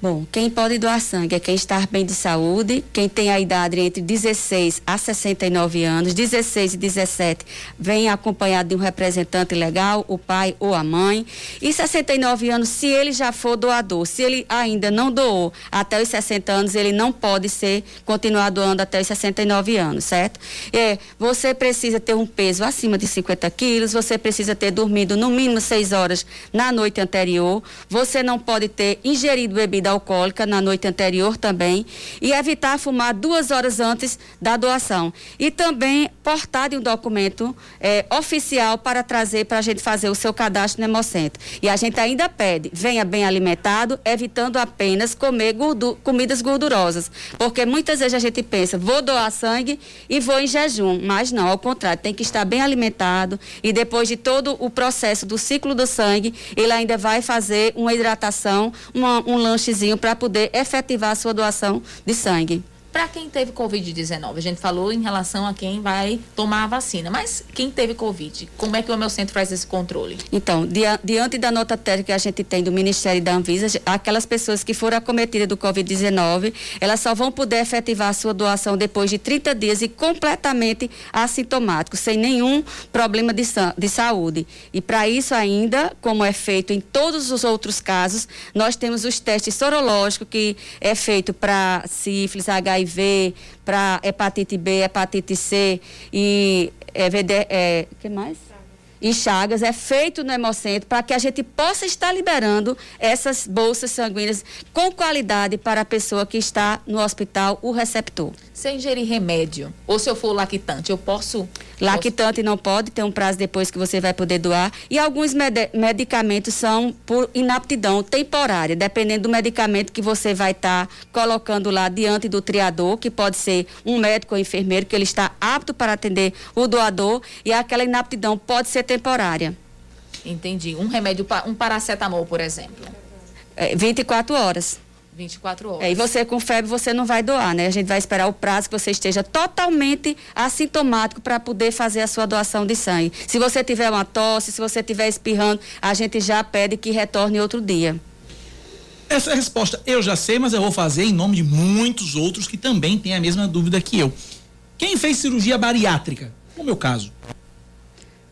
Bom, quem pode doar sangue é quem está bem de saúde, quem tem a idade entre 16 a 69 anos, 16 e 17 vem acompanhado de um representante legal, o pai ou a mãe, e 69 anos, se ele já for doador, se ele ainda não doou até os 60 anos, ele não pode ser continuar doando até os 69 anos, certo? É, você precisa ter um peso acima de 50 quilos, você precisa ter dormido no mínimo 6 horas na noite anterior, você não pode ter ingerido bebida alcoólica na noite anterior também e evitar fumar duas horas antes da doação. E também portar de um documento é, oficial para trazer para a gente fazer o seu cadastro no Hemocentro. E a gente ainda pede, venha bem alimentado, evitando apenas comer gordu comidas gordurosas. Porque muitas vezes a gente pensa, vou doar sangue e vou em jejum. Mas não, ao contrário, tem que estar bem alimentado e depois de todo o processo do ciclo do sangue, ele ainda vai fazer uma hidratação, uma, um lanche para poder efetivar a sua doação de sangue. Para quem teve Covid-19, a gente falou em relação a quem vai tomar a vacina, mas quem teve Covid, como é que o meu centro faz esse controle? Então, diante da nota técnica que a gente tem do Ministério da Anvisa, aquelas pessoas que foram acometidas do Covid-19, elas só vão poder efetivar a sua doação depois de 30 dias e completamente assintomático, sem nenhum problema de, de saúde. E para isso ainda, como é feito em todos os outros casos, nós temos os testes sorológicos que é feito para sífilis, HIV, HIV, para hepatite B, hepatite C e é, VD, é, que mais? E Chagas é feito no Hemocentro para que a gente possa estar liberando essas bolsas sanguíneas com qualidade para a pessoa que está no hospital, o receptor se eu ingerir remédio, ou se eu for lactante, eu posso. Lactante não pode, tem um prazo depois que você vai poder doar. E alguns med medicamentos são por inaptidão temporária, dependendo do medicamento que você vai estar tá colocando lá diante do triador, que pode ser um médico ou enfermeiro, que ele está apto para atender o doador, e aquela inaptidão pode ser temporária. Entendi. Um remédio, um paracetamol, por exemplo. É, 24 horas. 24 horas. É, e você com febre, você não vai doar, né? A gente vai esperar o prazo que você esteja totalmente assintomático para poder fazer a sua doação de sangue. Se você tiver uma tosse, se você estiver espirrando, a gente já pede que retorne outro dia. Essa é a resposta eu já sei, mas eu vou fazer em nome de muitos outros que também têm a mesma dúvida que eu. Quem fez cirurgia bariátrica? No meu caso,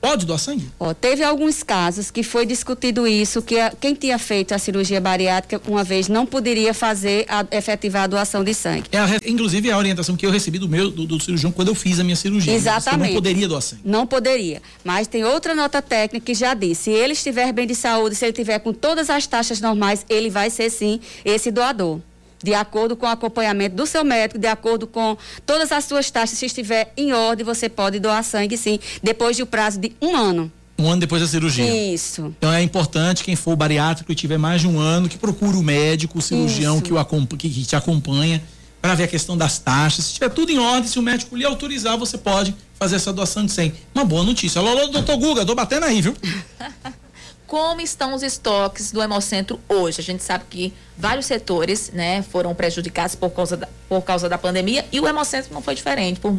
Pode doar sangue? Ó, teve alguns casos que foi discutido isso, que a, quem tinha feito a cirurgia bariátrica uma vez não poderia fazer a efetivar a doação de sangue. É a, inclusive é a orientação que eu recebi do meu do, do cirurgião quando eu fiz a minha cirurgia. Exatamente. não poderia doar sangue. Não poderia. Mas tem outra nota técnica que já diz, se ele estiver bem de saúde, se ele tiver com todas as taxas normais, ele vai ser sim esse doador de acordo com o acompanhamento do seu médico, de acordo com todas as suas taxas, se estiver em ordem, você pode doar sangue sim, depois de um prazo de um ano. Um ano depois da cirurgia. Isso. Então é importante quem for bariátrico e tiver mais de um ano que procure o médico, o cirurgião que, o, que, que te acompanha para ver a questão das taxas. Se tiver tudo em ordem, se o médico lhe autorizar, você pode fazer essa doação de sangue. Uma boa notícia. Alô, alô, doutor Guga, tô batendo aí, viu? Como estão os estoques do Hemocentro hoje? A gente sabe que vários setores né, foram prejudicados por causa, da, por causa da pandemia e o Hemocentro não foi diferente. Por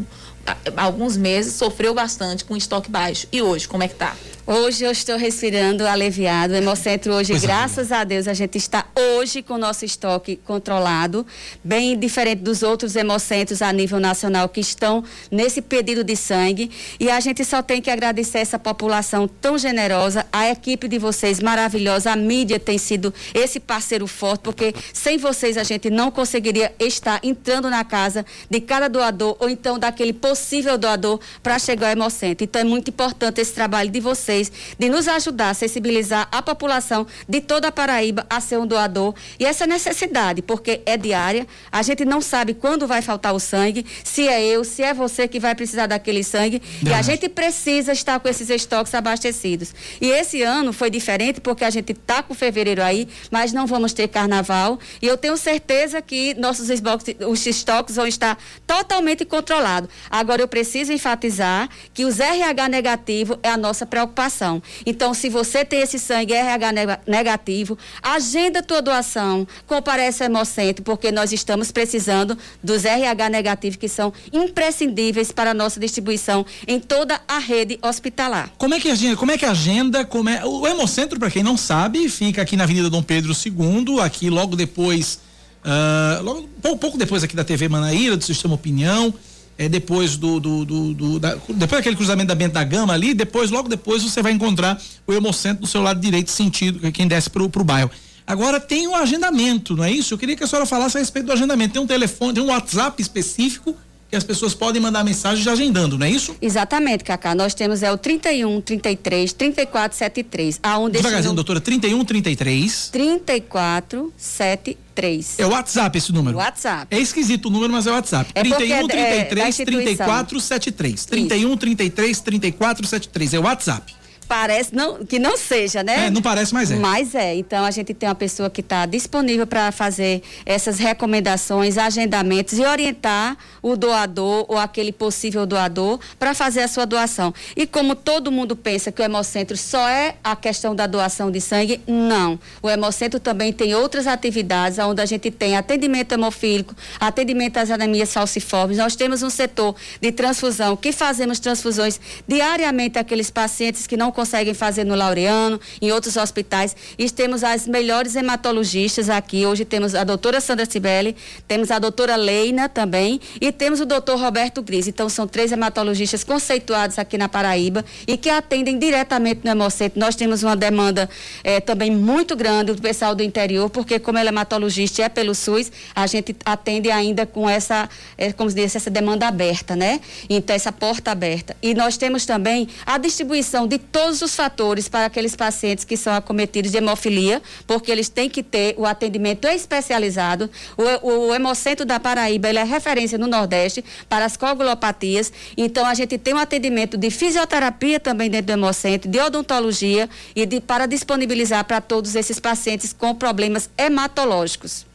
alguns meses sofreu bastante com estoque baixo. E hoje, como é que está? Hoje eu estou respirando aliviado. O Hemocentro hoje, pois graças é. a Deus, a gente está hoje com o nosso estoque controlado, bem diferente dos outros hemocentros a nível nacional que estão nesse pedido de sangue. E a gente só tem que agradecer essa população tão generosa, a equipe de vocês maravilhosa, a mídia tem sido esse parceiro forte, porque sem vocês a gente não conseguiria estar entrando na casa de cada doador ou então daquele possível doador para chegar ao Hemocentro. Então é muito importante esse trabalho de vocês vocês de nos ajudar a sensibilizar a população de toda a Paraíba a ser um doador. E essa necessidade, porque é diária, a gente não sabe quando vai faltar o sangue, se é eu, se é você que vai precisar daquele sangue. Não. E a gente precisa estar com esses estoques abastecidos. E esse ano foi diferente porque a gente está com fevereiro aí, mas não vamos ter carnaval. E eu tenho certeza que nossos os estoques vão estar totalmente controlados. Agora eu preciso enfatizar que os RH negativo é a nossa preocupação. Então, se você tem esse sangue RH negativo, agenda tua doação, comparece ao Hemocentro, porque nós estamos precisando dos RH negativos que são imprescindíveis para a nossa distribuição em toda a rede hospitalar. Como é que agenda? Como é que agenda? Como é, o Hemocentro, para quem não sabe, fica aqui na Avenida Dom Pedro II, aqui logo depois, uh, logo, pouco, pouco depois aqui da TV Manaíra, do Sistema Opinião é, depois do, do, do, do da, depois daquele cruzamento da Bento da Gama ali, depois, logo depois, você vai encontrar o Hemocentro do seu lado direito, sentido, é quem desce pro, pro bairro. Agora tem um agendamento, não é isso? Eu queria que a senhora falasse a respeito do agendamento. Tem um telefone, tem um WhatsApp específico que as pessoas podem mandar mensagem já agendando, não é isso? Exatamente, Cacá. Nós temos é o 31 33 34 73. Aonde Devagarzinho, doutora, 31 33 34 73. É o WhatsApp esse número? WhatsApp. É esquisito o número, mas é o WhatsApp. É 31 33 é, 34 73. 31 33 34 73. É o WhatsApp. Parece não, que não seja, né? É, não parece, mas é. Mas é. Então a gente tem uma pessoa que está disponível para fazer essas recomendações, agendamentos e orientar o doador ou aquele possível doador para fazer a sua doação. E como todo mundo pensa que o Hemocentro só é a questão da doação de sangue, não. O Hemocentro também tem outras atividades onde a gente tem atendimento hemofílico, atendimento às anemias falciformes. Nós temos um setor de transfusão que fazemos transfusões diariamente àqueles pacientes que não conseguem fazer no Laureano, em outros hospitais. E temos as melhores hematologistas aqui. Hoje temos a doutora Sandra Cibele, temos a doutora Leina também e temos o doutor Roberto Gris. Então, são três hematologistas conceituados aqui na Paraíba e que atendem diretamente no Hemocentro. Nós temos uma demanda eh, também muito grande do pessoal do interior, porque como ela é hematologista e é pelo SUS, a gente atende ainda com essa, eh, como se diz, essa demanda aberta, né? Então, essa porta aberta. E nós temos também a distribuição de todos todos os fatores para aqueles pacientes que são acometidos de hemofilia, porque eles têm que ter o atendimento especializado. O, o Hemocentro da Paraíba ele é referência no Nordeste para as coagulopatias. Então, a gente tem um atendimento de fisioterapia também dentro do Hemocentro, de odontologia e de, para disponibilizar para todos esses pacientes com problemas hematológicos.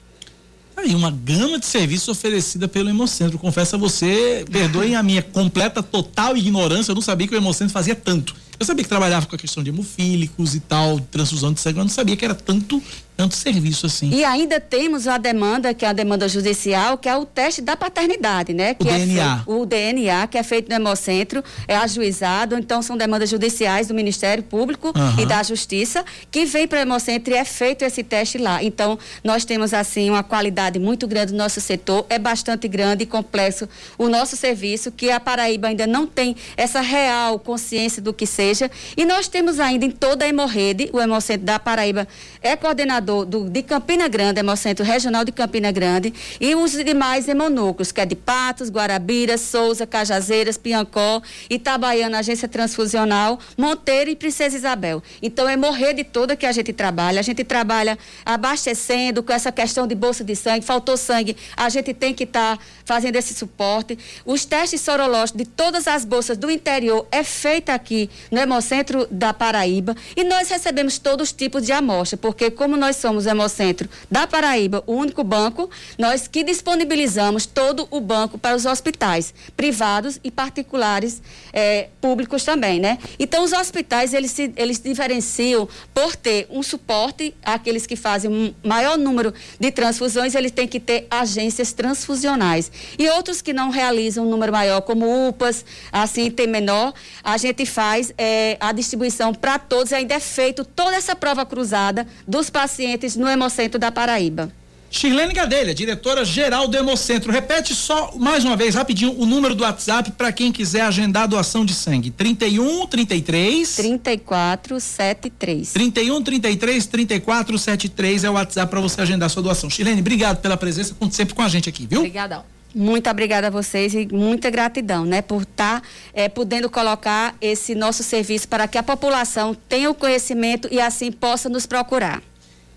Aí, uma gama de serviços oferecida pelo Hemocentro. Confesso a você, perdoem a minha completa, total ignorância, eu não sabia que o Hemocentro fazia tanto. Eu sabia que trabalhava com a questão de hemofílicos e tal, transfusão de sangue, eu não sabia que era tanto tanto serviço assim. E ainda temos a demanda, que é a demanda judicial, que é o teste da paternidade, né? Que o é DNA. Feito, o DNA, que é feito no Hemocentro, é ajuizado, então são demandas judiciais do Ministério Público uhum. e da Justiça, que vem para o Hemocentro e é feito esse teste lá. Então, nós temos, assim, uma qualidade muito grande no nosso setor, é bastante grande e complexo o nosso serviço, que a Paraíba ainda não tem essa real consciência do que seja, e nós temos ainda em toda a hemorrede, o Hemocentro da Paraíba é coordenador coordenador do, de Campina Grande, Hemocentro Regional de Campina Grande, e os demais hemonúcleos, que é de Patos, Guarabira, Souza, Cajazeiras, Piancó, Itabaiana, Agência Transfusional, Monteiro e Princesa Isabel. Então, é morrer de toda que a gente trabalha. A gente trabalha abastecendo com essa questão de bolsa de sangue, faltou sangue, a gente tem que estar tá fazendo esse suporte. Os testes sorológicos de todas as bolsas do interior é feito aqui no Hemocentro da Paraíba e nós recebemos todos os tipos de amostra, porque como nós nós somos o Hemocentro da Paraíba, o único banco, nós que disponibilizamos todo o banco para os hospitais privados e particulares eh, públicos também, né? Então, os hospitais, eles se, eles diferenciam por ter um suporte àqueles que fazem um maior número de transfusões, eles têm que ter agências transfusionais. E outros que não realizam um número maior, como UPAs, assim, tem menor, a gente faz eh, a distribuição para todos e ainda é feito toda essa prova cruzada dos pacientes no Hemocentro da Paraíba. Shirlene Gadelha, diretora geral do Hemocentro. Repete só mais uma vez, rapidinho, o número do WhatsApp para quem quiser agendar doação de sangue. 31 33 34 73. 31 33 34 73 é o WhatsApp para você agendar sua doação. Shirlene, obrigado pela presença, conte sempre com a gente aqui, viu? Obrigadão. Muito obrigada a vocês e muita gratidão, né, por estar tá, é, podendo colocar esse nosso serviço para que a população tenha o conhecimento e assim possa nos procurar.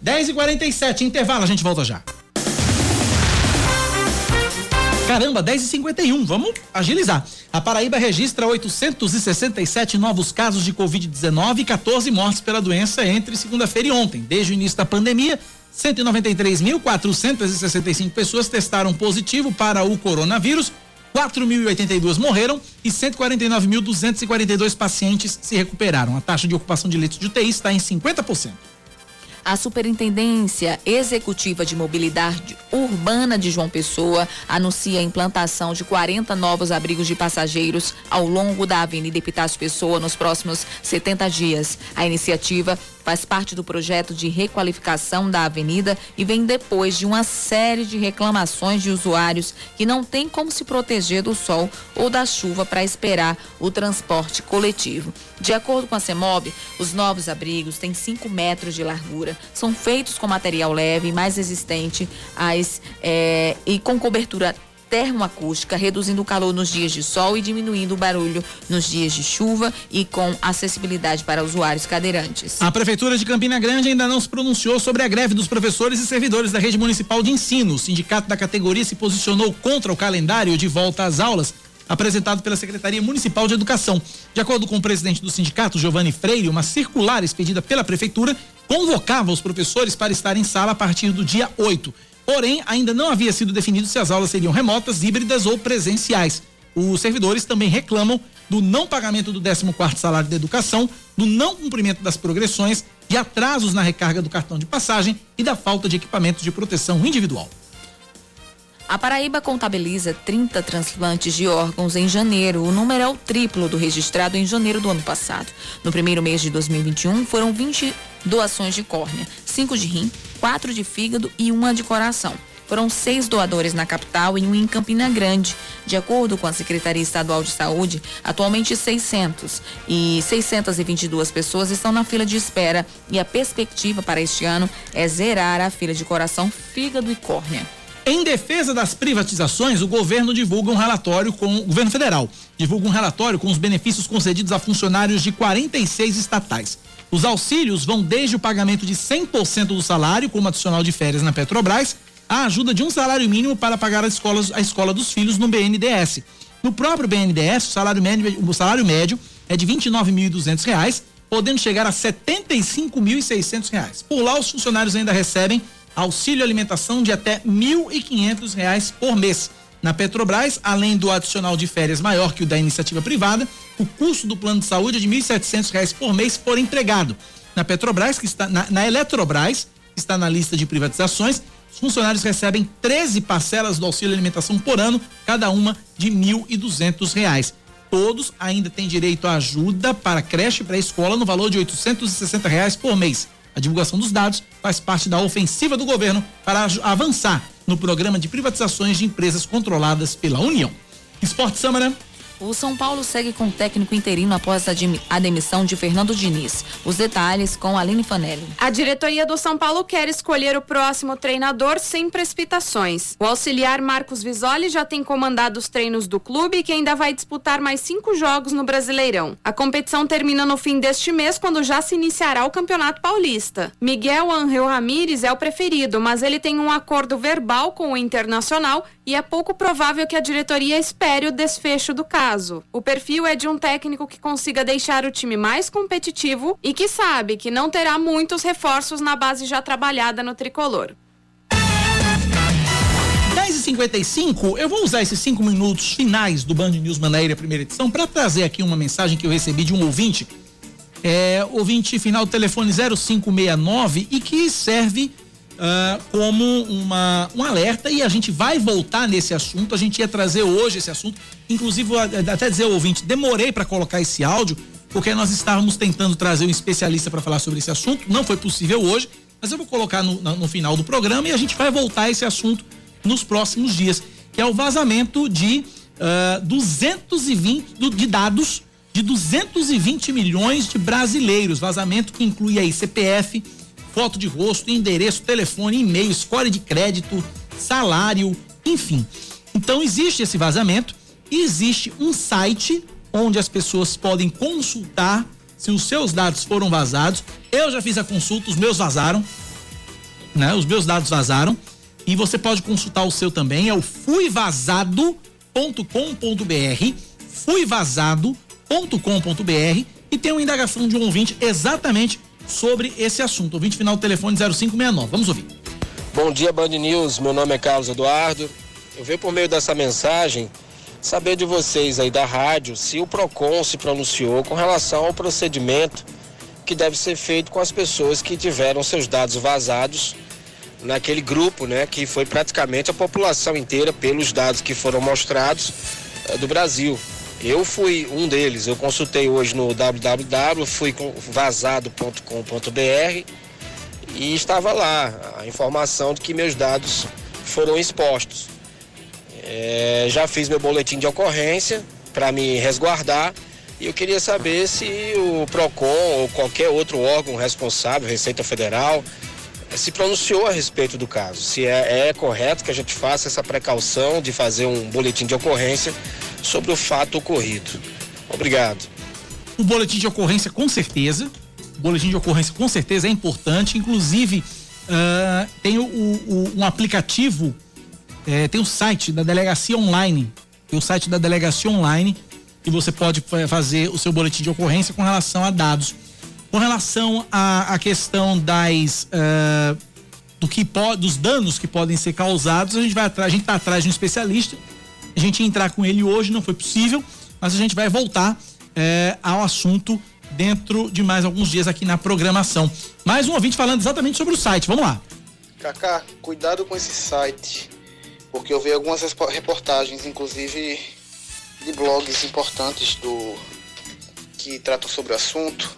10 e 47 intervalo, a gente volta já. Caramba, 10 e 51 vamos agilizar. A Paraíba registra 867 novos casos de Covid-19 e 14 mortes pela doença entre segunda-feira e ontem. Desde o início da pandemia, 193.465 pessoas testaram positivo para o coronavírus 4.082 morreram e 149.242 pacientes se recuperaram. A taxa de ocupação de leitos de UTI está em 50%. A Superintendência Executiva de Mobilidade Urbana de João Pessoa anuncia a implantação de 40 novos abrigos de passageiros ao longo da Avenida Epitácio Pessoa nos próximos 70 dias. A iniciativa faz parte do projeto de requalificação da avenida e vem depois de uma série de reclamações de usuários que não têm como se proteger do sol ou da chuva para esperar o transporte coletivo. De acordo com a CEMOB, os novos abrigos têm 5 metros de largura, são feitos com material leve, mais resistente às, é, e com cobertura termoacústica, reduzindo o calor nos dias de sol e diminuindo o barulho nos dias de chuva e com acessibilidade para usuários cadeirantes. A Prefeitura de Campina Grande ainda não se pronunciou sobre a greve dos professores e servidores da rede municipal de ensino. O sindicato da categoria se posicionou contra o calendário de volta às aulas apresentado pela Secretaria Municipal de Educação. De acordo com o presidente do sindicato, Giovanni Freire, uma circular expedida pela Prefeitura convocava os professores para estar em sala a partir do dia 8. Porém, ainda não havia sido definido se as aulas seriam remotas, híbridas ou presenciais. Os servidores também reclamam do não pagamento do 14º salário da educação, do não cumprimento das progressões, de atrasos na recarga do cartão de passagem e da falta de equipamentos de proteção individual. A Paraíba contabiliza 30 transplantes de órgãos em janeiro. O número é o triplo do registrado em janeiro do ano passado. No primeiro mês de 2021, foram 20 doações de córnea, 5 de rim, 4 de fígado e uma de coração. Foram seis doadores na capital e um em Campina Grande. De acordo com a Secretaria Estadual de Saúde, atualmente 600 e 622 pessoas estão na fila de espera e a perspectiva para este ano é zerar a fila de coração, fígado e córnea. Em defesa das privatizações, o governo divulga um relatório com o governo federal divulga um relatório com os benefícios concedidos a funcionários de 46 estatais. Os auxílios vão desde o pagamento de 100% do salário, como adicional de férias na Petrobras, a ajuda de um salário mínimo para pagar a escola, a escola dos filhos no BNDES. No próprio BNDES, o salário médio, o salário médio é de R$ 29.200, podendo chegar a R$ 75.600. Por lá, os funcionários ainda recebem auxílio alimentação de até R$ 1.500 por mês. Na Petrobras, além do adicional de férias maior que o da iniciativa privada, o custo do plano de saúde é de R$ 1.700 por mês por empregado. Na Petrobras, que está na, na Eletrobras, que está na lista de privatizações, os funcionários recebem 13 parcelas do auxílio alimentação por ano, cada uma de R$ 1.200. Todos ainda têm direito à ajuda para creche e pré-escola no valor de 860 reais por mês. A divulgação dos dados faz parte da ofensiva do governo para avançar no programa de privatizações de empresas controladas pela União. Esporte Samara. O São Paulo segue com o técnico interino após a demissão de Fernando Diniz. Os detalhes com Aline Fanelli. A diretoria do São Paulo quer escolher o próximo treinador sem precipitações. O auxiliar Marcos Visoli já tem comandado os treinos do clube que ainda vai disputar mais cinco jogos no Brasileirão. A competição termina no fim deste mês, quando já se iniciará o Campeonato Paulista. Miguel Angel Ramírez é o preferido, mas ele tem um acordo verbal com o Internacional e é pouco provável que a diretoria espere o desfecho do caso caso. O perfil é de um técnico que consiga deixar o time mais competitivo e que sabe que não terá muitos reforços na base já trabalhada no tricolor. 10h55, eu vou usar esses cinco minutos finais do Band News Manaíra, primeira edição, para trazer aqui uma mensagem que eu recebi de um ouvinte, é, ouvinte final telefone 0569 e que serve uh, como uma, um alerta e a gente vai voltar nesse assunto. A gente ia trazer hoje esse assunto. Inclusive, até dizer ao ouvinte, demorei para colocar esse áudio, porque nós estávamos tentando trazer um especialista para falar sobre esse assunto. Não foi possível hoje, mas eu vou colocar no, no final do programa e a gente vai voltar a esse assunto nos próximos dias, que é o vazamento de uh, 220 de dados de 220 milhões de brasileiros, vazamento que inclui aí CPF, foto de rosto, endereço, telefone, e-mail, score de crédito, salário, enfim. Então existe esse vazamento e existe um site onde as pessoas podem consultar se os seus dados foram vazados. Eu já fiz a consulta, os meus vazaram, né? Os meus dados vazaram e você pode consultar o seu também, é o fuivazado.com.br, fuivazado.com.br e tem uma indagação de um ouvinte exatamente sobre esse assunto. Ouvinte final telefone 0569. Vamos ouvir. Bom dia, Band News. Meu nome é Carlos Eduardo. Eu venho por meio dessa mensagem saber de vocês aí da rádio se o PROCON se pronunciou com relação ao procedimento que deve ser feito com as pessoas que tiveram seus dados vazados naquele grupo, né, que foi praticamente a população inteira pelos dados que foram mostrados uh, do Brasil. Eu fui um deles, eu consultei hoje no www, fui com vazado.com.br e estava lá a informação de que meus dados foram expostos. É, já fiz meu boletim de ocorrência para me resguardar e eu queria saber se o PROCON ou qualquer outro órgão responsável, Receita Federal, se pronunciou a respeito do caso. Se é, é correto que a gente faça essa precaução de fazer um boletim de ocorrência sobre o fato ocorrido. Obrigado. O boletim de ocorrência, com certeza. O boletim de ocorrência, com certeza, é importante. Inclusive, uh, tem o, o, um aplicativo é, tem o site da delegacia online, tem o site da delegacia online que você pode fazer o seu boletim de ocorrência com relação a dados. Com relação à, questão das uh, do que pode, dos danos que podem ser causados, a gente vai atrás, a gente está atrás de um especialista. A gente ia entrar com ele hoje, não foi possível, mas a gente vai voltar uh, ao assunto dentro de mais alguns dias aqui na programação. Mais um ouvinte falando exatamente sobre o site. Vamos lá. Kaká, cuidado com esse site porque eu vi algumas reportagens, inclusive de blogs importantes do que tratam sobre o assunto,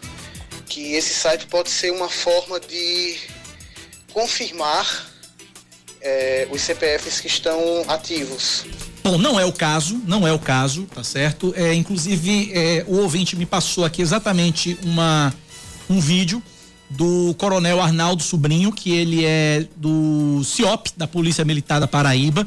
que esse site pode ser uma forma de confirmar é, os CPFs que estão ativos. Bom, não é o caso, não é o caso, tá certo? É, inclusive, é, o ouvinte me passou aqui exatamente uma, um vídeo do Coronel Arnaldo Sobrinho, que ele é do CIOP, da Polícia Militar da Paraíba,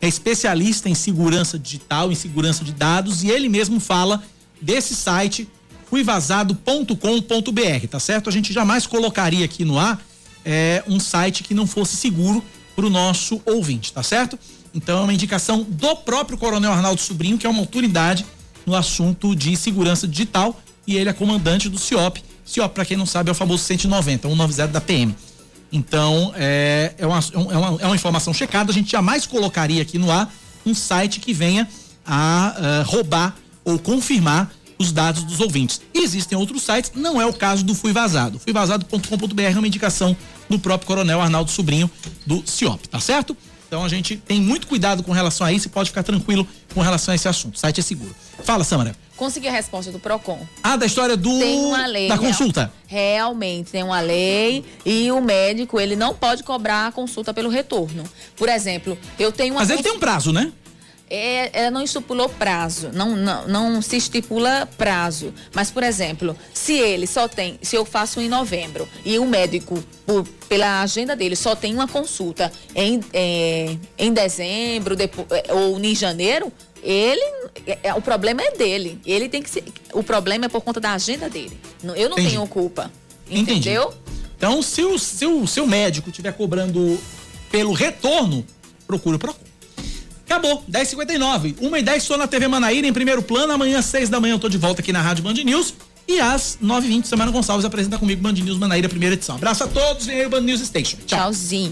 é especialista em segurança digital, em segurança de dados, e ele mesmo fala desse site fuivazado.com.br, tá certo? A gente jamais colocaria aqui no ar é, um site que não fosse seguro para o nosso ouvinte, tá certo? Então é uma indicação do próprio Coronel Arnaldo Sobrinho, que é uma autoridade no assunto de segurança digital, e ele é comandante do CIOP, CIOP, para quem não sabe, é o famoso 190, 190 da PM. Então, é, é, uma, é, uma, é uma informação checada, a gente jamais colocaria aqui no ar um site que venha a uh, roubar ou confirmar os dados dos ouvintes. Existem outros sites, não é o caso do Fui Vazado. Fuivazado.com.br é uma indicação do próprio Coronel Arnaldo Sobrinho do CIOP, tá certo? Então a gente tem muito cuidado com relação a isso e pode ficar tranquilo com relação a esse assunto. O site é seguro. Fala, Samara. Consegui a resposta do PROCON. Ah, da história do. Tem uma lei. Da consulta. Realmente, tem uma lei e o médico, ele não pode cobrar a consulta pelo retorno. Por exemplo, eu tenho uma. Mas ele tem um prazo, né? É, não estipulou prazo, não, não, não se estipula prazo. Mas, por exemplo, se ele só tem, se eu faço em novembro e o médico, por, pela agenda dele, só tem uma consulta em, é, em dezembro depois, é, ou em janeiro, ele, é, o problema é dele. Ele tem que ser, o problema é por conta da agenda dele. Eu não Entendi. tenho culpa. Entendeu? Entendi. Então, se o seu, seu médico estiver cobrando pelo retorno, procure o Procon. Acabou, 10h59. 1 e 10 sou na TV Manaíra em primeiro plano. Amanhã, 6 da manhã, eu tô de volta aqui na Rádio Band News. E às 9h20, Semana Gonçalves apresenta comigo Band News Manaíra, primeira edição. Abraço a todos, vem aí o Band News Station. Tchau. Tchauzinho.